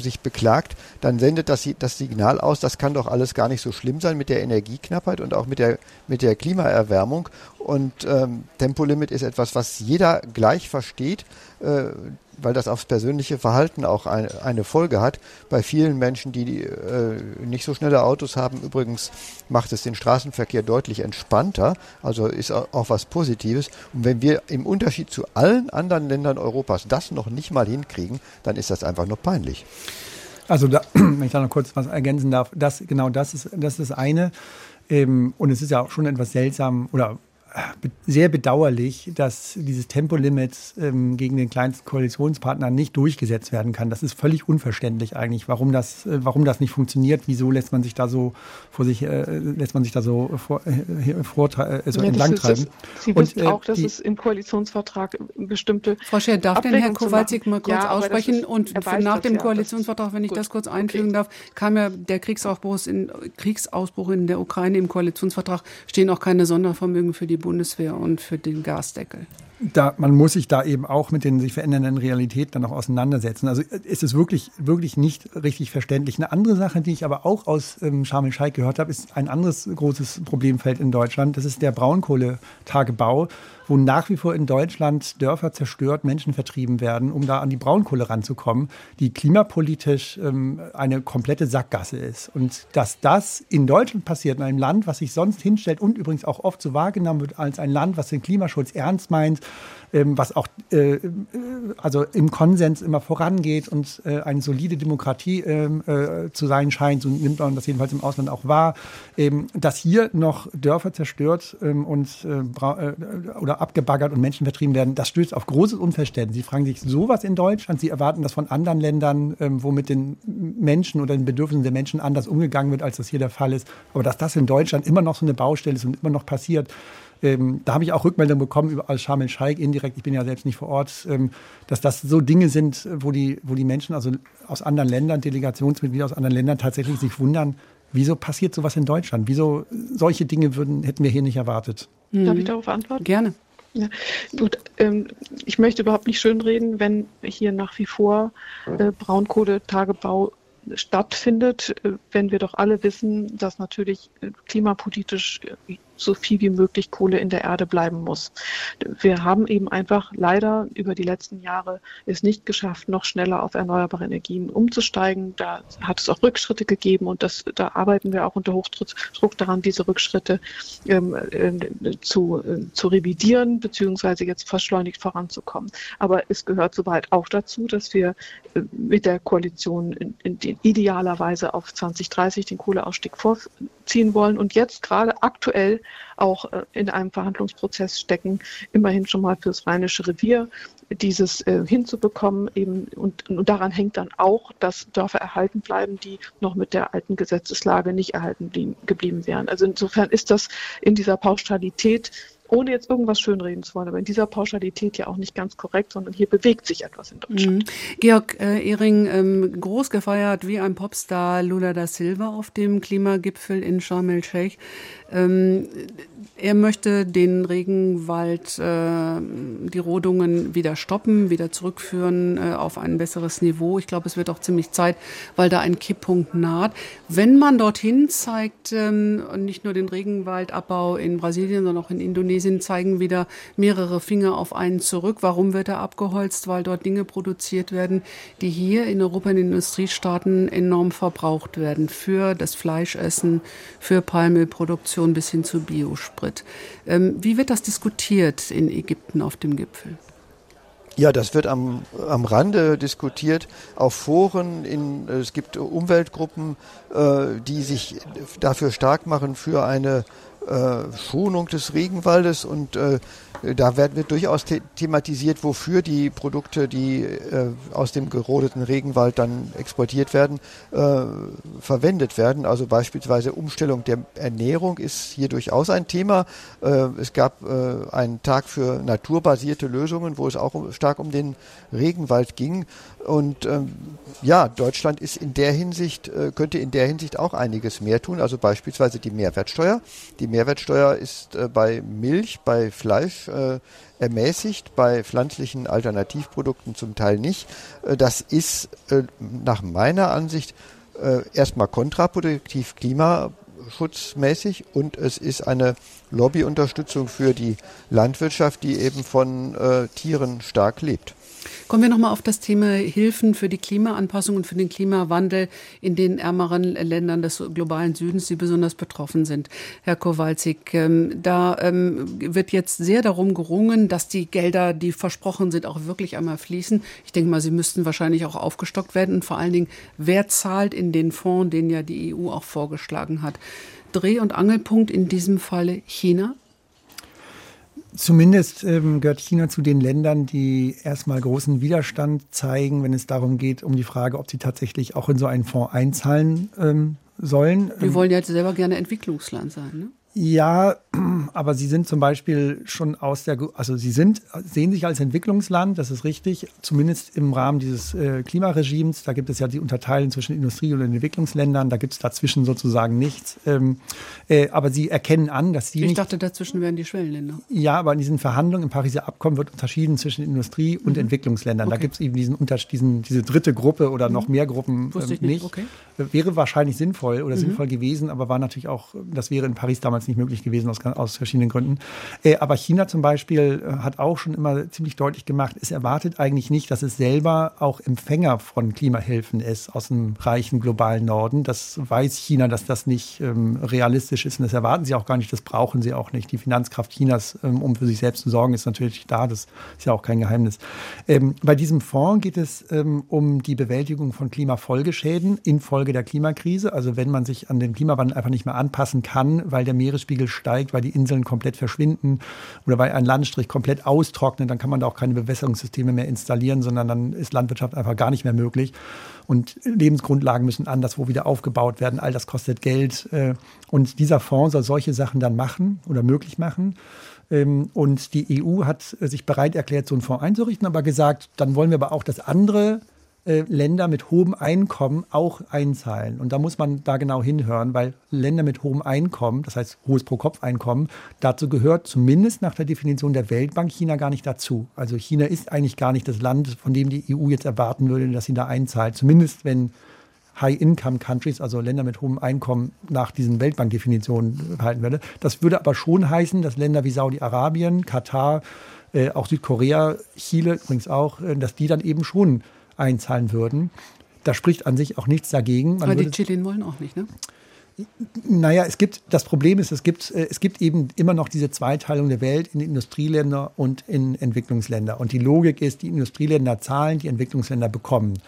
sich beklagt, dann sendet das das Signal aus, das kann doch alles gar nicht so schlimm sein mit der Energieknappheit und auch mit der, mit der Klimaerwärmung. Und ähm, Tempolimit ist etwas, was jeder gleich versteht. Äh, weil das aufs persönliche Verhalten auch ein, eine Folge hat. Bei vielen Menschen, die äh, nicht so schnelle Autos haben, übrigens macht es den Straßenverkehr deutlich entspannter, also ist auch was Positives. Und wenn wir im Unterschied zu allen anderen Ländern Europas das noch nicht mal hinkriegen, dann ist das einfach nur peinlich. Also da, *clears throat* wenn ich da noch kurz was ergänzen darf, das genau das ist das, ist eine. Ähm, und es ist ja auch schon etwas seltsam oder sehr bedauerlich, dass dieses Tempolimit ähm, gegen den kleinsten Koalitionspartner nicht durchgesetzt werden kann. Das ist völlig unverständlich eigentlich, warum das, äh, warum das nicht funktioniert. Wieso lässt man sich da so vor sich, äh, lässt man sich da so vor, äh, vor, äh, so ja, entlangtreiben? Sie wissen und, äh, auch, dass die, es im Koalitionsvertrag bestimmte. Frau Scher, darf denn Herr Kowalczyk mal kurz ja, aussprechen? Ist, und nach dem das, Koalitionsvertrag, wenn ich Gut. das kurz einfügen okay. darf, kam ja der Kriegsausbruch in, Kriegsausbruch in der Ukraine im Koalitionsvertrag, stehen auch keine Sondervermögen für die Bundeswehr und für den Gasdeckel da, man muss sich da eben auch mit den sich verändernden Realitäten dann auch auseinandersetzen. Also es ist wirklich, wirklich nicht richtig verständlich. Eine andere Sache, die ich aber auch aus ähm, Sharm el-Sheikh gehört habe, ist ein anderes großes Problemfeld in Deutschland. Das ist der Braunkohletagebau wo nach wie vor in Deutschland Dörfer zerstört, Menschen vertrieben werden, um da an die Braunkohle ranzukommen, die klimapolitisch ähm, eine komplette Sackgasse ist. Und dass das in Deutschland passiert, in einem Land, was sich sonst hinstellt und übrigens auch oft so wahrgenommen wird als ein Land, was den Klimaschutz ernst meint, was auch äh, also im Konsens immer vorangeht und äh, eine solide Demokratie ähm, äh, zu sein scheint, so nimmt man das jedenfalls im Ausland auch wahr, ähm, dass hier noch Dörfer zerstört ähm, und äh, äh, oder abgebaggert und Menschen vertrieben werden, das stößt auf großes Unverständnis. Sie fragen sich sowas in Deutschland, Sie erwarten das von anderen Ländern, ähm, wo mit den Menschen oder den Bedürfnissen der Menschen anders umgegangen wird, als das hier der Fall ist. Aber dass das in Deutschland immer noch so eine Baustelle ist und immer noch passiert, ähm, da habe ich auch Rückmeldungen bekommen über, aus Sharm el-Sheikh indirekt, ich bin ja selbst nicht vor Ort, ähm, dass das so Dinge sind, wo die, wo die Menschen also aus anderen Ländern, Delegationsmitglieder aus anderen Ländern tatsächlich sich wundern, wieso passiert sowas in Deutschland? Wieso solche Dinge würden, hätten wir hier nicht erwartet? Darf ich darauf antworten? Gerne. Ja, gut. Ähm, ich möchte überhaupt nicht schönreden, wenn hier nach wie vor äh, Braunkohletagebau stattfindet, äh, wenn wir doch alle wissen, dass natürlich äh, klimapolitisch äh, so viel wie möglich Kohle in der Erde bleiben muss. Wir haben eben einfach leider über die letzten Jahre es nicht geschafft, noch schneller auf erneuerbare Energien umzusteigen. Da hat es auch Rückschritte gegeben und das, da arbeiten wir auch unter Hochdruck daran, diese Rückschritte ähm, äh, zu, äh, zu revidieren beziehungsweise jetzt verschleunigt voranzukommen. Aber es gehört soweit auch dazu, dass wir äh, mit der Koalition in, in, in idealerweise auf 2030 den Kohleausstieg vorziehen wollen und jetzt gerade aktuell auch äh, in einem Verhandlungsprozess stecken, immerhin schon mal fürs Rheinische Revier dieses äh, hinzubekommen. Eben, und, und daran hängt dann auch, dass Dörfer erhalten bleiben, die noch mit der alten Gesetzeslage nicht erhalten blieben, geblieben wären. Also insofern ist das in dieser Pauschalität ohne jetzt irgendwas schönreden zu wollen, aber in dieser Pauschalität ja auch nicht ganz korrekt, sondern hier bewegt sich etwas in Deutschland. Mhm. Georg äh, Ehring, ähm, groß gefeiert wie ein Popstar Lula da Silva auf dem Klimagipfel in Sharm el-Sheikh. Ähm, er möchte den Regenwald, äh, die Rodungen wieder stoppen, wieder zurückführen äh, auf ein besseres Niveau. Ich glaube, es wird auch ziemlich Zeit, weil da ein Kipppunkt naht. Wenn man dorthin zeigt, ähm, nicht nur den Regenwaldabbau in Brasilien, sondern auch in Indonesien, zeigen wieder mehrere Finger auf einen zurück. Warum wird er abgeholzt? Weil dort Dinge produziert werden, die hier in Europa in den Industriestaaten enorm verbraucht werden. Für das Fleischessen, für Palmölproduktion bis hin zu Biosprit wird. Ähm, wie wird das diskutiert in Ägypten auf dem Gipfel? Ja, das wird am, am Rande diskutiert, auf Foren. In, es gibt Umweltgruppen, äh, die sich dafür stark machen für eine äh, Schonung des Regenwaldes und äh, da wird, wird durchaus the thematisiert, wofür die Produkte, die äh, aus dem gerodeten Regenwald dann exportiert werden, äh, verwendet werden. Also beispielsweise Umstellung der Ernährung ist hier durchaus ein Thema. Äh, es gab einen Tag für naturbasierte Lösungen, wo es auch stark um den Regenwald ging. Und ähm, ja, Deutschland ist in der Hinsicht, könnte in der Hinsicht auch einiges mehr tun. Also beispielsweise die Mehrwertsteuer. Die Mehrwertsteuer ist äh, bei Milch, bei Fleisch äh, ermäßigt, bei pflanzlichen Alternativprodukten zum Teil nicht. Äh, das ist äh, nach meiner Ansicht äh, erstmal kontraproduktiv klimaschutzmäßig und es ist eine Lobbyunterstützung für die Landwirtschaft, die eben von Tieren stark lebt. Kommen wir nochmal auf das Thema Hilfen für die Klimaanpassung und für den Klimawandel in den ärmeren Ländern des globalen Südens, die besonders betroffen sind. Herr Kowalczyk, ähm, da ähm, wird jetzt sehr darum gerungen, dass die Gelder, die versprochen sind, auch wirklich einmal fließen. Ich denke mal, sie müssten wahrscheinlich auch aufgestockt werden und vor allen Dingen, wer zahlt in den Fonds, den ja die EU auch vorgeschlagen hat. Dreh- und Angelpunkt in diesem Falle China? Zumindest ähm, gehört China zu den Ländern, die erstmal großen Widerstand zeigen, wenn es darum geht, um die Frage, ob sie tatsächlich auch in so einen Fonds einzahlen ähm, sollen. Die wollen ja jetzt selber gerne Entwicklungsland sein, ne? Ja, *clears throat* aber sie sind zum Beispiel schon aus der, also sie sind, sehen sich als Entwicklungsland, das ist richtig, zumindest im Rahmen dieses äh, Klimaregimes. Da gibt es ja die Unterteilung zwischen Industrie- und Entwicklungsländern, da gibt es dazwischen sozusagen nichts. Ähm, äh, aber sie erkennen an, dass sie. Ich nicht, dachte, dazwischen wären die Schwellenländer. Ja, aber in diesen Verhandlungen im Pariser Abkommen wird unterschieden zwischen Industrie- und mhm. Entwicklungsländern. Okay. Da gibt es eben diesen, diesen, diese dritte Gruppe oder mhm. noch mehr Gruppen Wusste ich ähm, nicht. nicht. Okay. Wäre wahrscheinlich sinnvoll oder mhm. sinnvoll gewesen, aber war natürlich auch, das wäre in Paris damals nicht möglich gewesen aus, aus verschiedenen Gründen. Äh, aber China zum Beispiel äh, hat auch schon immer ziemlich deutlich gemacht, es erwartet eigentlich nicht, dass es selber auch Empfänger von Klimahilfen ist aus dem reichen globalen Norden. Das weiß China, dass das nicht ähm, realistisch ist und das erwarten sie auch gar nicht, das brauchen sie auch nicht. Die Finanzkraft Chinas, ähm, um für sich selbst zu sorgen, ist natürlich da, das ist ja auch kein Geheimnis. Ähm, bei diesem Fonds geht es ähm, um die Bewältigung von Klimafolgeschäden infolge Folge der Klimakrise. Also wenn man sich an den Klimawandel einfach nicht mehr anpassen kann, weil der Meeresspiegel steigt, weil die Inseln komplett verschwinden oder weil ein Landstrich komplett austrocknet, dann kann man da auch keine Bewässerungssysteme mehr installieren, sondern dann ist Landwirtschaft einfach gar nicht mehr möglich. Und Lebensgrundlagen müssen anderswo wieder aufgebaut werden. All das kostet Geld. Äh, und dieser Fonds soll solche Sachen dann machen oder möglich machen. Ähm, und die EU hat sich bereit erklärt, so einen Fonds einzurichten, aber gesagt, dann wollen wir aber auch, dass andere äh, Länder mit hohem Einkommen auch einzahlen. Und da muss man da genau hinhören, weil Länder mit hohem Einkommen, das heißt hohes Pro-Kopf-Einkommen, dazu gehört zumindest nach der Definition der Weltbank China gar nicht dazu. Also China ist eigentlich gar nicht das Land, von dem die EU jetzt erwarten würde, dass sie da einzahlt. Zumindest wenn High-Income-Countries, also Länder mit hohem Einkommen, nach diesen Weltbankdefinitionen halten würde. Das würde aber schon heißen, dass Länder wie Saudi-Arabien, Katar, äh, auch Südkorea, Chile übrigens auch, äh, dass die dann eben schon einzahlen würden. Da spricht an sich auch nichts dagegen. Man Aber die Chilen wollen auch nicht, ne? Naja, es gibt, das Problem ist, es gibt, äh, es gibt eben immer noch diese Zweiteilung der Welt in Industrieländer und in Entwicklungsländer. Und die Logik ist, die Industrieländer zahlen, die Entwicklungsländer bekommen.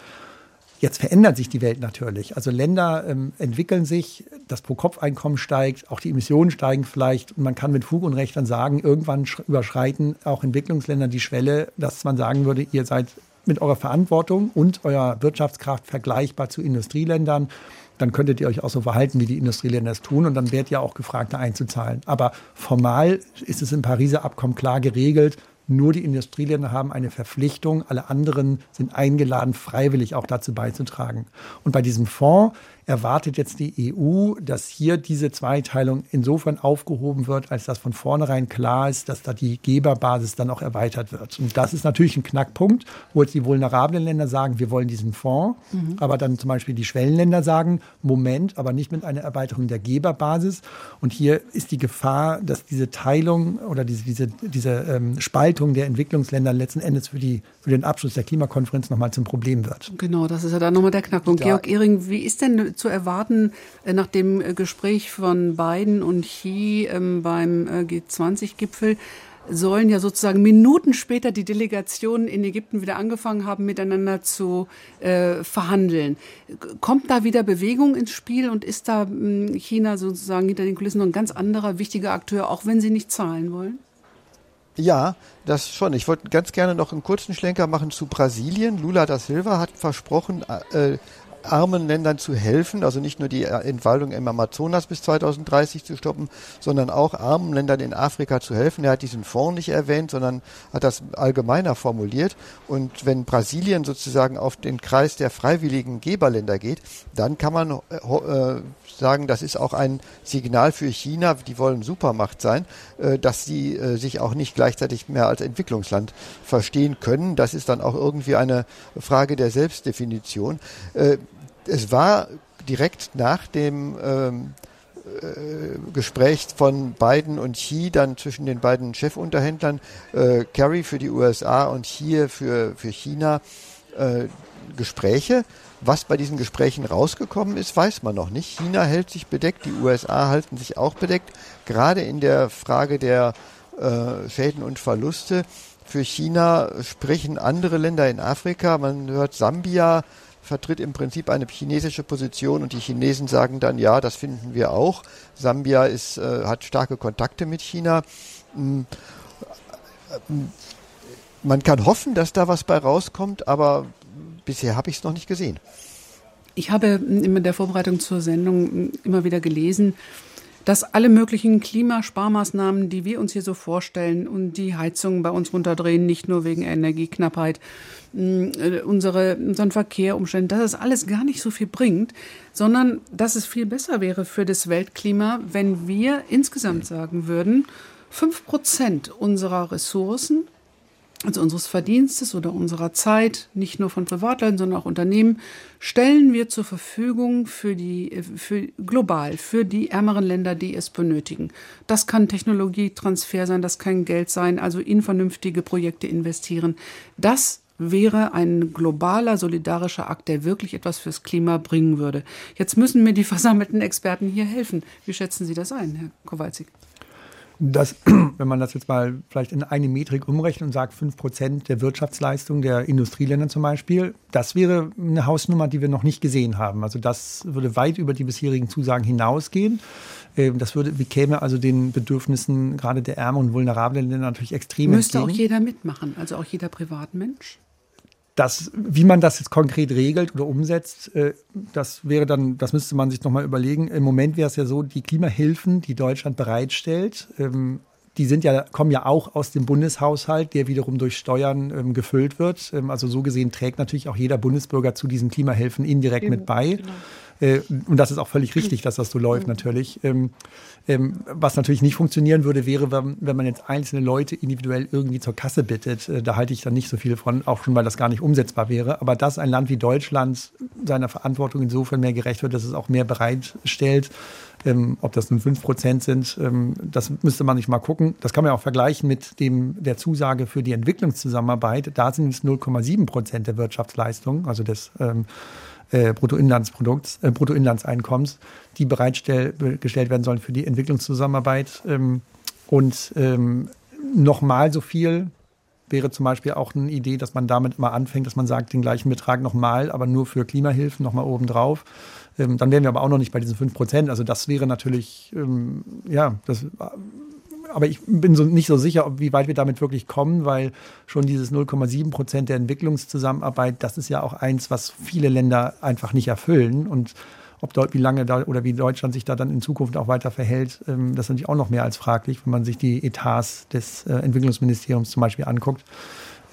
Jetzt verändert sich die Welt natürlich. Also Länder ähm, entwickeln sich, das Pro-Kopf-Einkommen steigt, auch die Emissionen steigen vielleicht. Und man kann mit Fug und Recht dann sagen, irgendwann überschreiten auch Entwicklungsländer die Schwelle, dass man sagen würde, ihr seid mit eurer Verantwortung und eurer Wirtschaftskraft vergleichbar zu Industrieländern, dann könntet ihr euch auch so verhalten, wie die Industrieländer es tun und dann werdet ihr auch gefragt, da einzuzahlen. Aber formal ist es im Pariser Abkommen klar geregelt, nur die Industrieländer haben eine Verpflichtung, alle anderen sind eingeladen, freiwillig auch dazu beizutragen. Und bei diesem Fonds erwartet jetzt die EU, dass hier diese Zweiteilung insofern aufgehoben wird, als dass von vornherein klar ist, dass da die Geberbasis dann auch erweitert wird. Und das ist natürlich ein Knackpunkt, wo jetzt die vulnerablen Länder sagen, wir wollen diesen Fonds, mhm. aber dann zum Beispiel die Schwellenländer sagen, Moment, aber nicht mit einer Erweiterung der Geberbasis. Und hier ist die Gefahr, dass diese Teilung oder diese, diese, diese ähm, Spaltung der Entwicklungsländer letzten Endes für, die, für den Abschluss der Klimakonferenz nochmal zum Problem wird. Genau, das ist ja dann nochmal der Knackpunkt. Ja. Georg Ehring, wie ist denn zu erwarten äh, nach dem äh, Gespräch von Biden und Xi ähm, beim äh, G20-Gipfel? sollen ja sozusagen Minuten später die Delegationen in Ägypten wieder angefangen haben, miteinander zu äh, verhandeln. Kommt da wieder Bewegung ins Spiel und ist da hm, China sozusagen hinter den Kulissen noch ein ganz anderer wichtiger Akteur, auch wenn sie nicht zahlen wollen? Ja, das schon. Ich wollte ganz gerne noch einen kurzen Schlenker machen zu Brasilien. Lula da Silva hat versprochen, äh, armen Ländern zu helfen, also nicht nur die Entwaldung im Amazonas bis 2030 zu stoppen, sondern auch armen Ländern in Afrika zu helfen. Er hat diesen Fonds nicht erwähnt, sondern hat das allgemeiner formuliert. Und wenn Brasilien sozusagen auf den Kreis der freiwilligen Geberländer geht, dann kann man äh, äh sagen, das ist auch ein Signal für China, die wollen Supermacht sein, äh, dass sie äh, sich auch nicht gleichzeitig mehr als Entwicklungsland verstehen können. Das ist dann auch irgendwie eine Frage der Selbstdefinition. Es war direkt nach dem ähm, äh, Gespräch von Biden und Xi, dann zwischen den beiden Chefunterhändlern, äh, Kerry für die USA und Xi für, für China, äh, Gespräche. Was bei diesen Gesprächen rausgekommen ist, weiß man noch nicht. China hält sich bedeckt, die USA halten sich auch bedeckt. Gerade in der Frage der äh, Schäden und Verluste für China sprechen andere Länder in Afrika. Man hört Sambia vertritt im Prinzip eine chinesische Position und die Chinesen sagen dann, ja, das finden wir auch. Sambia ist, äh, hat starke Kontakte mit China. Hm, man kann hoffen, dass da was bei rauskommt, aber bisher habe ich es noch nicht gesehen. Ich habe in der Vorbereitung zur Sendung immer wieder gelesen, dass alle möglichen Klimasparmaßnahmen, die wir uns hier so vorstellen und die Heizungen bei uns runterdrehen, nicht nur wegen Energieknappheit, äh, unsere, unseren Verkehr umstellen, dass das alles gar nicht so viel bringt, sondern dass es viel besser wäre für das Weltklima, wenn wir insgesamt sagen würden, fünf Prozent unserer Ressourcen also unseres Verdienstes oder unserer Zeit, nicht nur von Privatleuten, sondern auch Unternehmen, stellen wir zur Verfügung für die, für global, für die ärmeren Länder, die es benötigen. Das kann Technologietransfer sein, das kann Geld sein, also in vernünftige Projekte investieren. Das wäre ein globaler, solidarischer Akt, der wirklich etwas fürs Klima bringen würde. Jetzt müssen mir die *laughs* versammelten Experten hier helfen. Wie schätzen Sie das ein, Herr Kowalczyk? Das, *clears throat* wenn man das jetzt mal vielleicht in eine Metrik umrechnet und sagt, 5% der Wirtschaftsleistung der Industrieländer zum Beispiel, das wäre eine Hausnummer, die wir noch nicht gesehen haben. Also das würde weit über die bisherigen Zusagen hinausgehen. Ähm, das würde, wie käme also den Bedürfnissen gerade der ärmeren und vulnerablen Länder natürlich extrem Müsste entgegen. auch jeder mitmachen, also auch jeder Privatmensch? Das, wie man das jetzt konkret regelt oder umsetzt, äh, das wäre dann, das müsste man sich nochmal überlegen. Im Moment wäre es ja so, die Klimahilfen, die Deutschland bereitstellt, ähm, die sind ja, kommen ja auch aus dem Bundeshaushalt, der wiederum durch Steuern ähm, gefüllt wird. Ähm, also so gesehen trägt natürlich auch jeder Bundesbürger zu diesen Klimahilfen indirekt Eben, mit bei. Genau. Äh, und das ist auch völlig richtig, dass das so läuft natürlich. Ähm, ähm, was natürlich nicht funktionieren würde, wäre, wenn, wenn man jetzt einzelne Leute individuell irgendwie zur Kasse bittet. Äh, da halte ich dann nicht so viel von, auch schon, weil das gar nicht umsetzbar wäre. Aber dass ein Land wie Deutschland seiner Verantwortung insofern mehr gerecht wird, dass es auch mehr bereitstellt, ähm, ob das nun 5 Prozent sind, ähm, das müsste man nicht mal gucken. Das kann man auch vergleichen mit dem, der Zusage für die Entwicklungszusammenarbeit. Da sind es 0,7 Prozent der Wirtschaftsleistung, also des ähm, äh, Bruttoinlandsprodukts, äh, Bruttoinlandseinkommens, die bereitgestellt werden sollen für die Entwicklungszusammenarbeit. Ähm, und ähm, nochmal so viel wäre zum Beispiel auch eine Idee, dass man damit mal anfängt, dass man sagt, den gleichen Betrag nochmal, aber nur für Klimahilfen nochmal obendrauf. Ähm, dann wären wir aber auch noch nicht bei diesen 5 Prozent. Also das wäre natürlich, ähm, ja, das aber ich bin so nicht so sicher, wie weit wir damit wirklich kommen, weil schon dieses 0,7 Prozent der Entwicklungszusammenarbeit, das ist ja auch eins, was viele Länder einfach nicht erfüllen. Und ob dort, wie lange da oder wie Deutschland sich da dann in Zukunft auch weiter verhält, ähm, das ist natürlich auch noch mehr als fraglich, wenn man sich die Etats des äh, Entwicklungsministeriums zum Beispiel anguckt.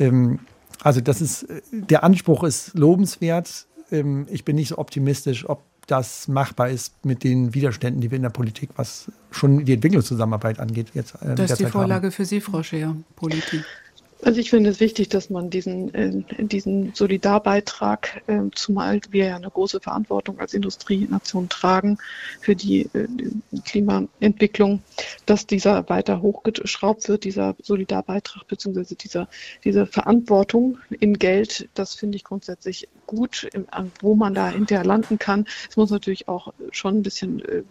Ähm, also das ist, äh, der Anspruch ist lobenswert. Ähm, ich bin nicht so optimistisch, ob das machbar ist mit den Widerständen, die wir in der Politik, was schon die Entwicklungszusammenarbeit angeht, jetzt. Äh, das ist die Vorlage haben. für Sie, Frau Scheer, Politik. Also ich finde es wichtig, dass man diesen, äh, diesen Solidarbeitrag, äh, zumal wir ja eine große Verantwortung als Industrienation tragen für die, äh, die Klimaentwicklung, dass dieser weiter hochgeschraubt wird, dieser Solidarbeitrag beziehungsweise dieser, diese Verantwortung in Geld, das finde ich grundsätzlich gut, wo man da hinterher landen kann. Es muss natürlich auch schon ein bisschen äh,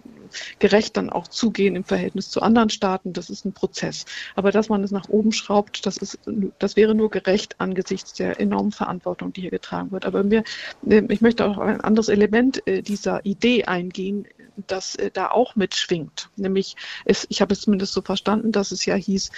gerecht dann auch zugehen im Verhältnis zu anderen Staaten. Das ist ein Prozess. Aber dass man es nach oben schraubt, das ist, das wäre nur gerecht angesichts der enormen Verantwortung, die hier getragen wird. Aber mir, äh, ich möchte auch ein anderes Element äh, dieser Idee eingehen, das da auch mitschwingt. Nämlich, es, ich habe es zumindest so verstanden, dass es ja hieß,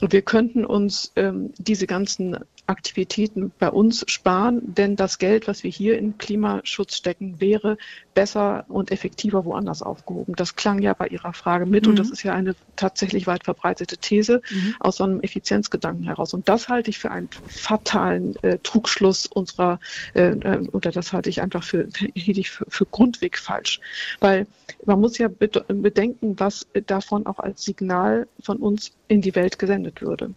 wir könnten uns ähm, diese ganzen Aktivitäten bei uns sparen, denn das Geld, was wir hier in Klimaschutz stecken, wäre besser und effektiver woanders aufgehoben. Das klang ja bei Ihrer Frage mit mhm. und das ist ja eine tatsächlich weit verbreitete These mhm. aus so einem Effizienzgedanken heraus. Und das halte ich für einen fatalen äh, Trugschluss unserer, äh, äh oder das halte ich einfach für, *laughs* für, für grundweg falsch. Weil man muss ja bedenken, was davon auch als Signal von uns in die Welt gesendet würde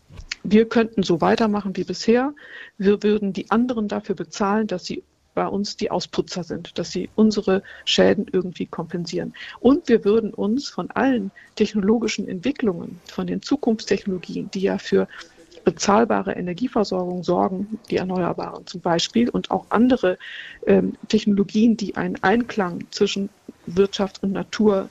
wir könnten so weitermachen wie bisher. Wir würden die anderen dafür bezahlen, dass sie bei uns die Ausputzer sind, dass sie unsere Schäden irgendwie kompensieren. Und wir würden uns von allen technologischen Entwicklungen, von den Zukunftstechnologien, die ja für bezahlbare Energieversorgung sorgen, die Erneuerbaren zum Beispiel, und auch andere ähm, Technologien, die einen Einklang zwischen Wirtschaft und Natur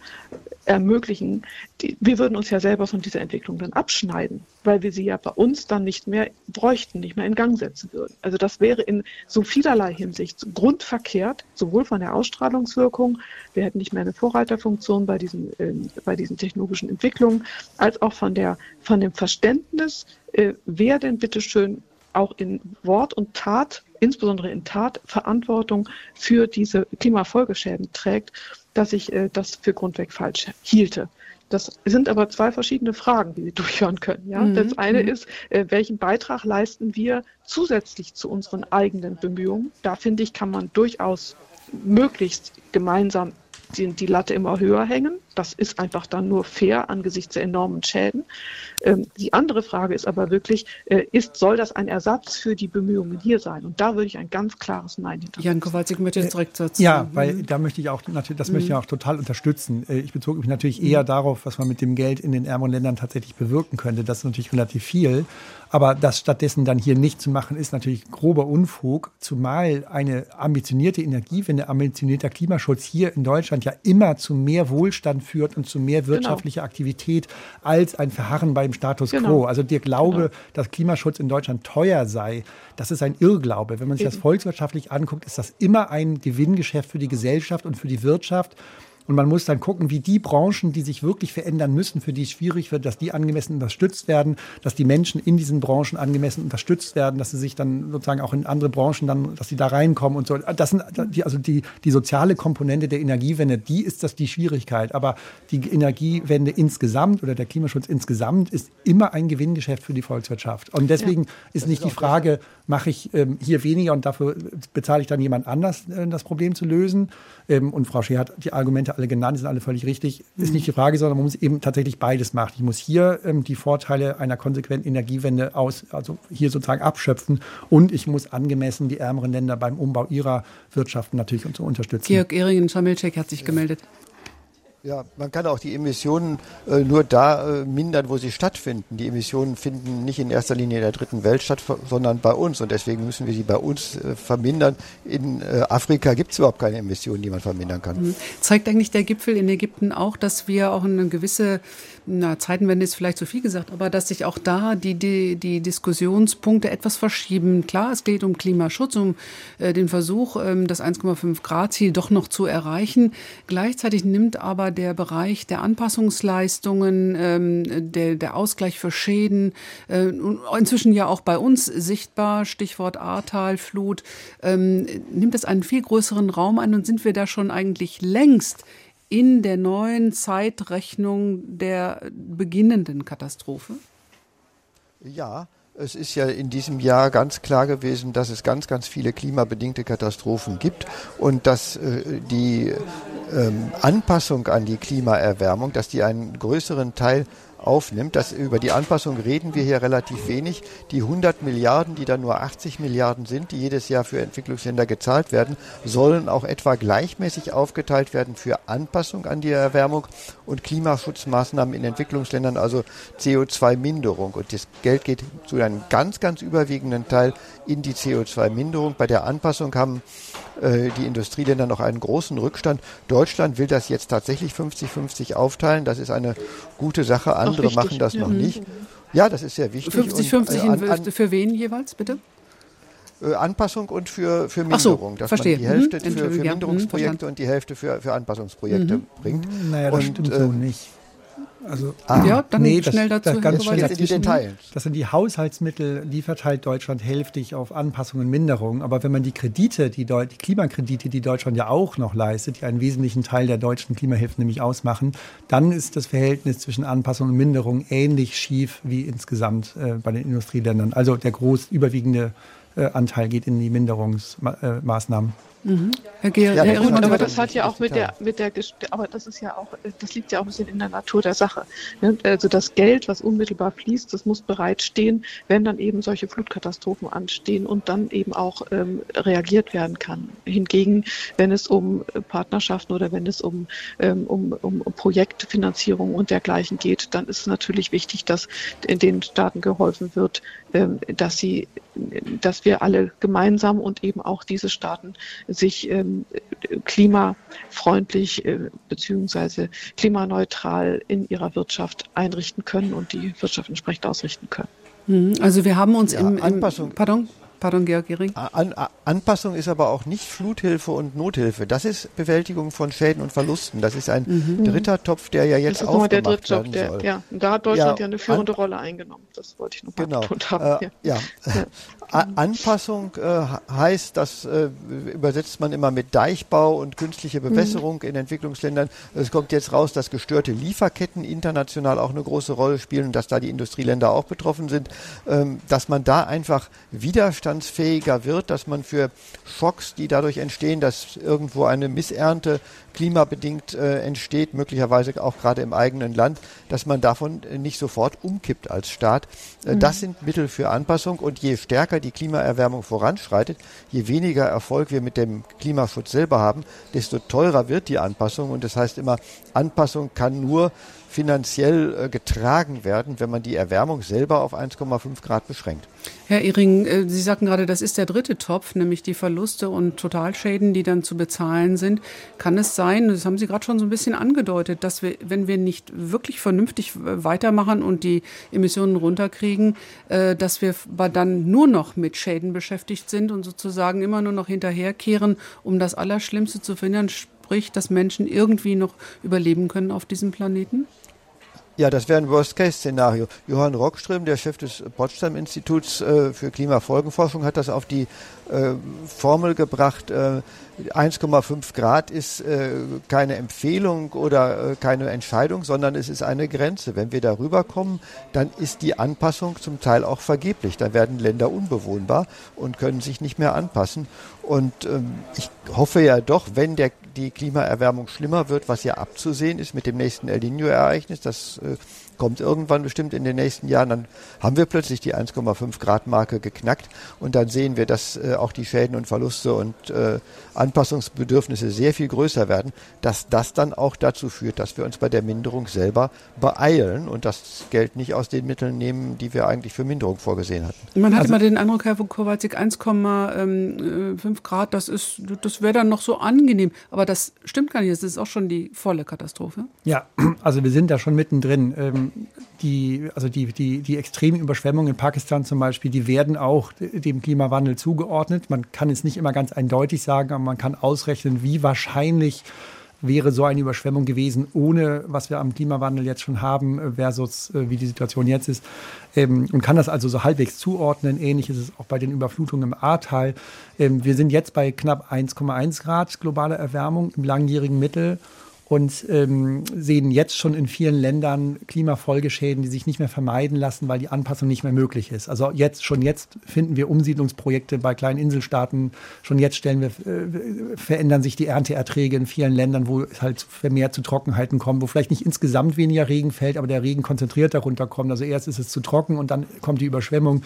ermöglichen, die, wir würden uns ja selber von dieser Entwicklung dann abschneiden, weil wir sie ja bei uns dann nicht mehr bräuchten, nicht mehr in Gang setzen würden. Also das wäre in so vielerlei Hinsicht grundverkehrt, sowohl von der Ausstrahlungswirkung, wir hätten nicht mehr eine Vorreiterfunktion bei diesen, äh, bei diesen technologischen Entwicklungen, als auch von, der, von dem Verständnis, äh, wer denn bitteschön auch in Wort und Tat, insbesondere in Tat, Verantwortung für diese Klimafolgeschäden trägt dass ich äh, das für grundweg falsch hielte. Das sind aber zwei verschiedene Fragen, die Sie durchhören können. Ja? Mhm. Das eine mhm. ist, äh, welchen Beitrag leisten wir zusätzlich zu unseren eigenen Bemühungen? Da finde ich, kann man durchaus möglichst gemeinsam die, die Latte immer höher hängen. Das ist einfach dann nur fair angesichts der enormen Schäden. Ähm, die andere Frage ist aber wirklich, äh, ist, soll das ein Ersatz für die Bemühungen hier sein? Und da würde ich ein ganz klares Nein hinter. Jan Kowalczyk möchte jetzt direkt dazu. Ja, weil mhm. da möchte ich auch, natürlich, das mhm. möchte ich auch total unterstützen. Äh, ich bezog mich natürlich eher mhm. darauf, was man mit dem Geld in den ärmeren Ländern tatsächlich bewirken könnte. Das ist natürlich relativ viel. Aber das stattdessen dann hier nicht zu machen, ist natürlich grober Unfug, zumal eine ambitionierte Energiewende, ambitionierter Klimaschutz hier in Deutschland ja immer zu mehr Wohlstand führt und zu mehr genau. wirtschaftlicher genau. Aktivität als ein Verharren beim Status genau. quo. Also der Glaube, genau. dass Klimaschutz in Deutschland teuer sei, das ist ein Irrglaube. Wenn man sich Eben. das volkswirtschaftlich anguckt, ist das immer ein Gewinngeschäft für die Gesellschaft und für die Wirtschaft. Und man muss dann gucken, wie die Branchen, die sich wirklich verändern müssen, für die es schwierig wird, dass die angemessen unterstützt werden, dass die Menschen in diesen Branchen angemessen unterstützt werden, dass sie sich dann sozusagen auch in andere Branchen dann, dass sie da reinkommen und so. Das sind die, also die, die soziale Komponente der Energiewende, die ist das die Schwierigkeit. Aber die Energiewende insgesamt oder der Klimaschutz insgesamt ist immer ein Gewinngeschäft für die Volkswirtschaft. Und deswegen ja, ist nicht ist die Frage, mache ich ähm, hier weniger und dafür bezahle ich dann jemand anders, äh, das Problem zu lösen. Ähm, und Frau Scheer hat die Argumente alle genannt, die sind alle völlig richtig. Ist nicht die Frage, sondern man muss eben tatsächlich beides machen. Ich muss hier ähm, die Vorteile einer konsequenten Energiewende aus, also hier sozusagen abschöpfen und ich muss angemessen die ärmeren Länder beim Umbau ihrer Wirtschaften natürlich unterstützen. Georg Ehringen, Schamilczek hat sich gemeldet. Ja, man kann auch die Emissionen äh, nur da äh, mindern, wo sie stattfinden. Die Emissionen finden nicht in erster Linie in der dritten Welt statt, sondern bei uns. Und deswegen müssen wir sie bei uns äh, vermindern. In äh, Afrika gibt es überhaupt keine Emissionen, die man vermindern kann. Mhm. Zeigt eigentlich der Gipfel in Ägypten auch, dass wir auch eine gewisse na, Zeitenwende ist vielleicht zu viel gesagt, aber dass sich auch da die, die, die Diskussionspunkte etwas verschieben. Klar, es geht um Klimaschutz, um äh, den Versuch, ähm, das 1,5 Grad Ziel doch noch zu erreichen. Gleichzeitig nimmt aber der Bereich der Anpassungsleistungen, ähm, der, der Ausgleich für Schäden, äh, inzwischen ja auch bei uns sichtbar, Stichwort Ahrtalflut, ähm, nimmt es einen viel größeren Raum ein und sind wir da schon eigentlich längst in der neuen Zeitrechnung der beginnenden Katastrophe? Ja, es ist ja in diesem Jahr ganz klar gewesen, dass es ganz, ganz viele klimabedingte Katastrophen gibt und dass äh, die ähm, Anpassung an die Klimaerwärmung, dass die einen größeren Teil aufnimmt. Das, über die Anpassung reden wir hier relativ wenig. Die 100 Milliarden, die dann nur 80 Milliarden sind, die jedes Jahr für Entwicklungsländer gezahlt werden, sollen auch etwa gleichmäßig aufgeteilt werden für Anpassung an die Erwärmung und Klimaschutzmaßnahmen in Entwicklungsländern, also CO2-Minderung. Und das Geld geht zu einem ganz, ganz überwiegenden Teil in die CO2-Minderung. Bei der Anpassung haben äh, die Industrieländer noch einen großen Rückstand. Deutschland will das jetzt tatsächlich 50-50 aufteilen. Das ist eine gute Sache. Andere machen das noch mhm. nicht. Ja, das ist sehr wichtig. 50-50 äh, für wen jeweils, bitte? Äh, Anpassung und für, für Minderung. So, dass verstehe. man die Hälfte hm, für, für Minderungsprojekte hm, und die Hälfte für, für Anpassungsprojekte mhm. bringt. Naja, das und, stimmt so nicht. Also, ah, ja, dann nee, schnell das, dazu. Das, ganz schnell in die Details. Das sind die Haushaltsmittel, die verteilt Deutschland hälftig auf Anpassungen und Minderungen. Aber wenn man die Kredite, die, Deu die Klimakredite, die Deutschland ja auch noch leistet, die einen wesentlichen Teil der deutschen Klimahilfe nämlich ausmachen, dann ist das Verhältnis zwischen Anpassung und Minderung ähnlich schief wie insgesamt äh, bei den Industrieländern. Also der groß überwiegende äh, Anteil geht in die Minderungsmaßnahmen. Mhm. Herr Gehr, ja, Herr gut, aber das hat ja auch mit der, mit der, aber das ist ja auch, das liegt ja auch ein bisschen in der Natur der Sache. Ne? Also das Geld, was unmittelbar fließt, das muss bereitstehen, wenn dann eben solche Flutkatastrophen anstehen und dann eben auch ähm, reagiert werden kann. Hingegen, wenn es um Partnerschaften oder wenn es um, ähm, um, um Projektfinanzierung und dergleichen geht, dann ist es natürlich wichtig, dass in den Staaten geholfen wird, dass sie, dass wir alle gemeinsam und eben auch diese Staaten sich ähm, klimafreundlich äh, beziehungsweise klimaneutral in ihrer Wirtschaft einrichten können und die Wirtschaft entsprechend ausrichten können. Mhm. Also wir haben uns ja, im, im Anpassung. Pardon? Pardon, Georg Gering. An, Anpassung ist aber auch nicht Fluthilfe und Nothilfe. Das ist Bewältigung von Schäden und Verlusten. Das ist ein mhm. dritter Topf, der ja jetzt aufgemacht der dritte werden der, soll. Ja, da hat Deutschland ja, ja eine führende an, Rolle eingenommen. Das wollte ich noch mal genau, betont haben. Äh, ja. ja. Anpassung äh, heißt, das äh, übersetzt man immer mit Deichbau und künstliche Bewässerung mhm. in Entwicklungsländern. Es kommt jetzt raus, dass gestörte Lieferketten international auch eine große Rolle spielen und dass da die Industrieländer auch betroffen sind, ähm, dass man da einfach widerstandsfähiger wird, dass man für Schocks, die dadurch entstehen, dass irgendwo eine Missernte klimabedingt äh, entsteht, möglicherweise auch gerade im eigenen Land, dass man davon nicht sofort umkippt als Staat. Äh, mhm. Das sind Mittel für Anpassung und je stärker die Klimaerwärmung voranschreitet, je weniger Erfolg wir mit dem Klimaschutz selber haben, desto teurer wird die Anpassung und das heißt immer, Anpassung kann nur finanziell äh, getragen werden, wenn man die Erwärmung selber auf 1,5 Grad beschränkt. Herr Ehring, äh, Sie sagten gerade, das ist der dritte Topf, nämlich die Verluste und Totalschäden, die dann zu bezahlen sind. Kann es sein, das haben Sie gerade schon so ein bisschen angedeutet, dass wir, wenn wir nicht wirklich vernünftig weitermachen und die Emissionen runterkriegen, äh, dass wir dann nur noch mit Schäden beschäftigt sind und sozusagen immer nur noch hinterherkehren, um das Allerschlimmste zu verhindern, sprich, dass Menschen irgendwie noch überleben können auf diesem Planeten? Ja, das wäre ein Worst-Case-Szenario. Johann Rockström, der Chef des Potsdam-Instituts äh, für Klimafolgenforschung, hat das auf die äh, Formel gebracht, äh, 1,5 Grad ist äh, keine Empfehlung oder äh, keine Entscheidung, sondern es ist eine Grenze. Wenn wir darüber kommen, dann ist die Anpassung zum Teil auch vergeblich. Dann werden Länder unbewohnbar und können sich nicht mehr anpassen. Und ähm, ich hoffe ja doch, wenn der, die Klimaerwärmung schlimmer wird, was ja abzusehen ist mit dem nächsten El Niño-Ereignis, das äh, kommt irgendwann bestimmt in den nächsten Jahren, dann haben wir plötzlich die 1,5 Grad Marke geknackt und dann sehen wir, dass äh, auch die Schäden und Verluste und äh, Anpassungsbedürfnisse sehr viel größer werden, dass das dann auch dazu führt, dass wir uns bei der Minderung selber beeilen und das Geld nicht aus den Mitteln nehmen, die wir eigentlich für Minderung vorgesehen hatten. Man hat also, immer den Eindruck, Herr Kowalczyk, 1,5 Grad, das ist, das wäre dann noch so angenehm, aber das stimmt gar nicht, das ist auch schon die volle Katastrophe. Ja, also wir sind da schon mittendrin. Ähm, die, also die, die, die extremen Überschwemmungen in Pakistan zum Beispiel, die werden auch dem Klimawandel zugeordnet. Man kann es nicht immer ganz eindeutig sagen, aber man kann ausrechnen, wie wahrscheinlich wäre so eine Überschwemmung gewesen, ohne was wir am Klimawandel jetzt schon haben, versus äh, wie die Situation jetzt ist. Ähm, und kann das also so halbwegs zuordnen. Ähnlich ist es auch bei den Überflutungen im Ahrtal. Ähm, wir sind jetzt bei knapp 1,1 Grad globaler Erwärmung im langjährigen Mittel und ähm, sehen jetzt schon in vielen Ländern Klimafolgeschäden, die sich nicht mehr vermeiden lassen, weil die Anpassung nicht mehr möglich ist. Also jetzt schon jetzt finden wir Umsiedlungsprojekte bei kleinen Inselstaaten. Schon jetzt stellen wir äh, verändern sich die Ernteerträge in vielen Ländern, wo es halt vermehrt zu Trockenheiten kommt, wo vielleicht nicht insgesamt weniger Regen fällt, aber der Regen konzentriert darunter kommt. Also erst ist es zu trocken und dann kommt die Überschwemmung.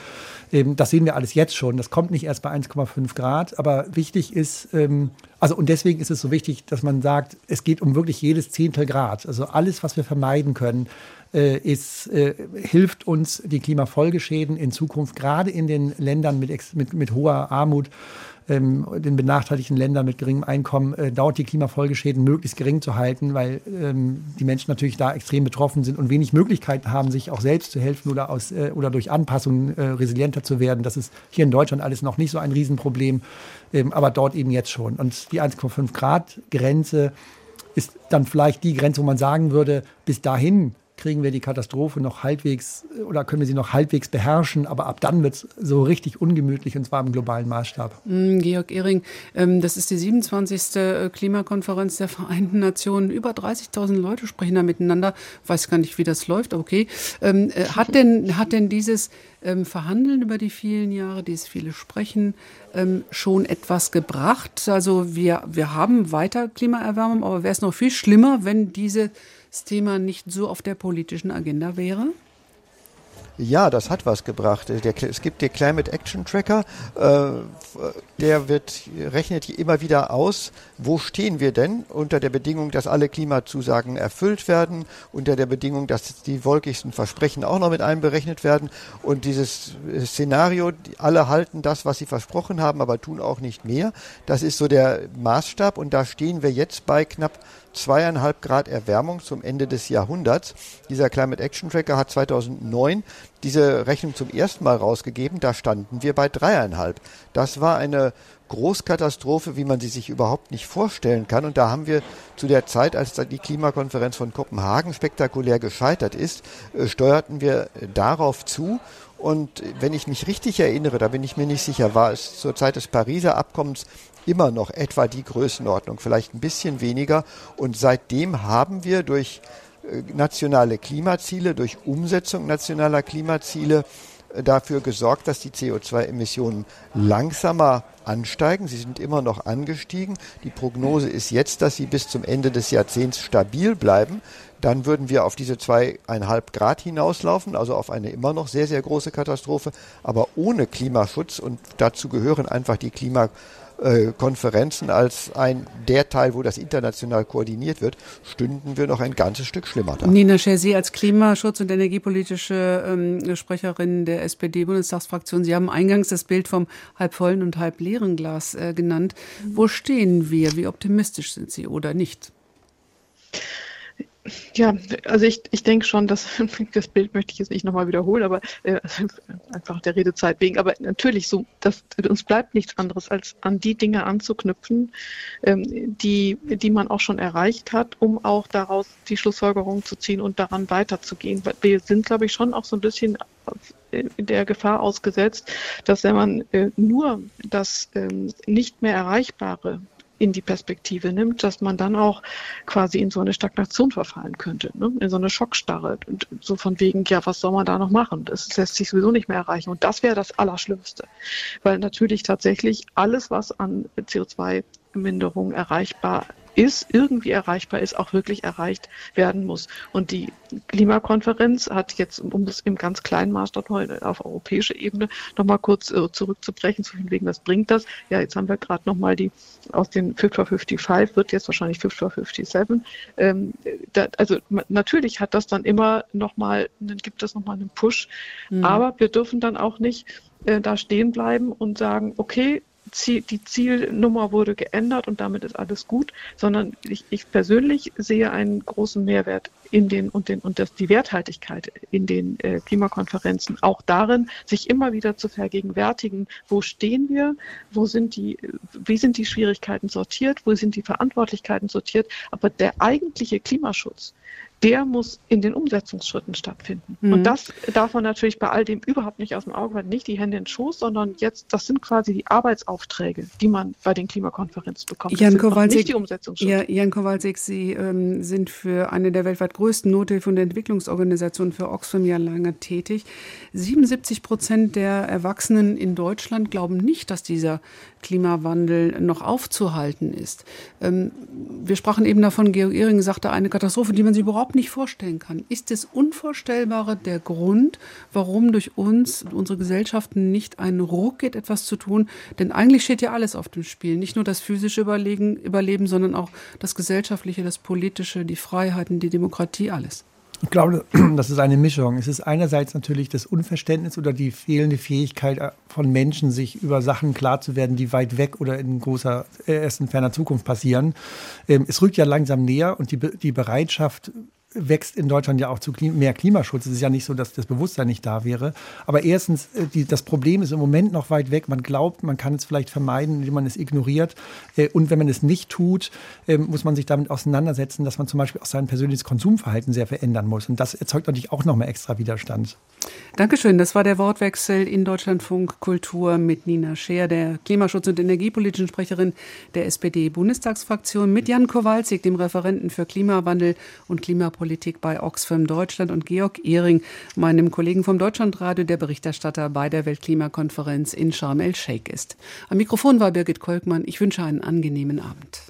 Ähm, das sehen wir alles jetzt schon. Das kommt nicht erst bei 1,5 Grad, aber wichtig ist ähm, also und deswegen ist es so wichtig, dass man sagt, es geht um wirklich jedes Zehntel Grad. Also alles, was wir vermeiden können, äh, ist, äh, hilft uns, die Klimafolgeschäden in Zukunft, gerade in den Ländern mit, mit, mit hoher Armut, ähm, den benachteiligten Ländern mit geringem Einkommen, äh, dauert die Klimafolgeschäden möglichst gering zu halten, weil ähm, die Menschen natürlich da extrem betroffen sind und wenig Möglichkeiten haben, sich auch selbst zu helfen oder, aus, äh, oder durch Anpassungen äh, resilienter zu werden. Das ist hier in Deutschland alles noch nicht so ein Riesenproblem, aber dort eben jetzt schon. Und die 1,5 Grad Grenze ist dann vielleicht die Grenze, wo man sagen würde, bis dahin kriegen wir die Katastrophe noch halbwegs oder können wir sie noch halbwegs beherrschen, aber ab dann wird es so richtig ungemütlich und zwar im globalen Maßstab. Mm, Georg Ehring, ähm, das ist die 27. Äh, Klimakonferenz der Vereinten Nationen. Über 30.000 Leute sprechen da miteinander. Weiß gar nicht, wie das läuft, okay. Ähm, äh, hat, denn, hat denn dieses ähm, Verhandeln über die vielen Jahre, dieses viele Sprechen, schon etwas gebracht? Also wir, wir haben weiter Klimaerwärmung, aber wäre es noch viel schlimmer, wenn dieses Thema nicht so auf der politischen Agenda wäre? Ja, das hat was gebracht. Der, es gibt den Climate Action Tracker, äh, der wird, rechnet immer wieder aus, wo stehen wir denn unter der Bedingung, dass alle Klimazusagen erfüllt werden, unter der Bedingung, dass die wolkigsten Versprechen auch noch mit einberechnet werden. Und dieses Szenario, alle halten das, was sie versprochen haben, aber tun auch nicht mehr. Das ist so der Maßstab und da stehen wir jetzt bei knapp zweieinhalb Grad Erwärmung zum Ende des Jahrhunderts. Dieser Climate Action Tracker hat 2009 diese Rechnung zum ersten Mal rausgegeben. Da standen wir bei dreieinhalb. Das war eine Großkatastrophe, wie man sie sich überhaupt nicht vorstellen kann. Und da haben wir zu der Zeit, als die Klimakonferenz von Kopenhagen spektakulär gescheitert ist, äh, steuerten wir darauf zu. Und wenn ich mich richtig erinnere, da bin ich mir nicht sicher, war es zur Zeit des Pariser Abkommens immer noch etwa die Größenordnung, vielleicht ein bisschen weniger. Und seitdem haben wir durch äh, nationale Klimaziele, durch Umsetzung nationaler Klimaziele äh, dafür gesorgt, dass die CO2-Emissionen langsamer ansteigen. Sie sind immer noch angestiegen. Die Prognose ist jetzt, dass sie bis zum Ende des Jahrzehnts stabil bleiben. Dann würden wir auf diese zweieinhalb Grad hinauslaufen, also auf eine immer noch sehr, sehr große Katastrophe, aber ohne Klimaschutz. Und dazu gehören einfach die Klima äh, Konferenzen als ein der Teil, wo das international koordiniert wird, stünden wir noch ein ganzes Stück schlimmer da. Nina Scher, Sie als Klimaschutz- und energiepolitische ähm, Sprecherin der SPD-Bundestagsfraktion, Sie haben eingangs das Bild vom halbvollen und halb leeren Glas äh, genannt. Wo stehen wir? Wie optimistisch sind Sie oder nicht? Ja, also ich, ich denke schon, dass *laughs* das Bild möchte ich jetzt nicht nochmal wiederholen, aber äh, *laughs* einfach der Redezeit wegen. Aber natürlich so, dass uns bleibt nichts anderes, als an die Dinge anzuknüpfen, ähm, die, die man auch schon erreicht hat, um auch daraus die Schlussfolgerung zu ziehen und daran weiterzugehen. Wir sind, glaube ich, schon auch so ein bisschen der Gefahr ausgesetzt, dass wenn man äh, nur das ähm, nicht mehr Erreichbare in die Perspektive nimmt, dass man dann auch quasi in so eine Stagnation verfallen könnte, ne? in so eine Schockstarre. Und so von wegen, ja, was soll man da noch machen? Das lässt sich sowieso nicht mehr erreichen. Und das wäre das Allerschlimmste. Weil natürlich tatsächlich alles, was an CO2-Minderung erreichbar ist, irgendwie erreichbar ist, auch wirklich erreicht werden muss. Und die Klimakonferenz hat jetzt, um das im ganz kleinen Maßstab auf europäischer Ebene nochmal kurz äh, zurückzubrechen, zu wegen, was bringt das? Ja, jetzt haben wir gerade nochmal die aus den Fit for 55, wird jetzt wahrscheinlich Fit for 57. Ähm, da, also natürlich hat das dann immer nochmal, dann gibt es nochmal einen Push, mhm. aber wir dürfen dann auch nicht äh, da stehen bleiben und sagen, okay, die Zielnummer wurde geändert und damit ist alles gut, sondern ich, ich persönlich sehe einen großen Mehrwert in den und den und das, die Werthaltigkeit in den äh, Klimakonferenzen auch darin, sich immer wieder zu vergegenwärtigen, wo stehen wir, wo sind die, wie sind die Schwierigkeiten sortiert, wo sind die Verantwortlichkeiten sortiert, aber der eigentliche Klimaschutz, der muss in den Umsetzungsschritten stattfinden. Mhm. Und das darf man natürlich bei all dem überhaupt nicht aus dem Auge halten, nicht die Hände in den Schoß, sondern jetzt, das sind quasi die Arbeitsaufträge, die man bei den Klimakonferenzen bekommt. Jan Kowalczyk, die Umsetzungsschritte. Ja, Jan Kowalczyk, Sie ähm, sind für eine der weltweit größten Nothilfe- und Entwicklungsorganisationen für Oxfam ja lange tätig. 77 Prozent der Erwachsenen in Deutschland glauben nicht, dass dieser Klimawandel noch aufzuhalten ist. Ähm, wir sprachen eben davon, Georg Ehring sagte, eine Katastrophe, die man sich überhaupt nicht vorstellen kann. Ist das Unvorstellbare der Grund, warum durch uns, unsere Gesellschaften nicht ein Ruck geht, etwas zu tun? Denn eigentlich steht ja alles auf dem Spiel. Nicht nur das physische Überlegen, Überleben, sondern auch das gesellschaftliche, das politische, die Freiheiten, die Demokratie, alles. Ich glaube, *clears throat* das ist eine Mischung. Es ist einerseits natürlich das Unverständnis oder die fehlende Fähigkeit äh, von Menschen, sich über Sachen klar zu werden, die weit weg oder in großer, äh, erst in ferner Zukunft passieren. Ähm, es rückt ja langsam näher und die, die Bereitschaft, wächst in Deutschland ja auch zu mehr Klimaschutz. Es ist ja nicht so, dass das Bewusstsein nicht da wäre. Aber erstens, äh, die, das Problem ist im Moment noch weit weg. Man glaubt, man kann es vielleicht vermeiden, indem man es ignoriert. Äh, und wenn man es nicht tut, ähm, muss man sich damit auseinandersetzen, dass man zum Beispiel auch sein persönliches Konsumverhalten sehr verändern muss. Und das erzeugt natürlich auch nochmal extra Widerstand. Dankeschön. Das war der Wortwechsel in Deutschlandfunk Kultur mit Nina Scheer, der Klimaschutz- und Energiepolitischen Sprecherin der SPD-Bundestagsfraktion, mit Jan Kowalczyk, dem Referenten für Klimawandel und Klimapolitik bei Oxfam Deutschland und Georg Ehring, meinem Kollegen vom Deutschlandradio, der Berichterstatter bei der Weltklimakonferenz in Sharm el-Sheikh ist. Am Mikrofon war Birgit Kolkmann. Ich wünsche einen angenehmen Abend.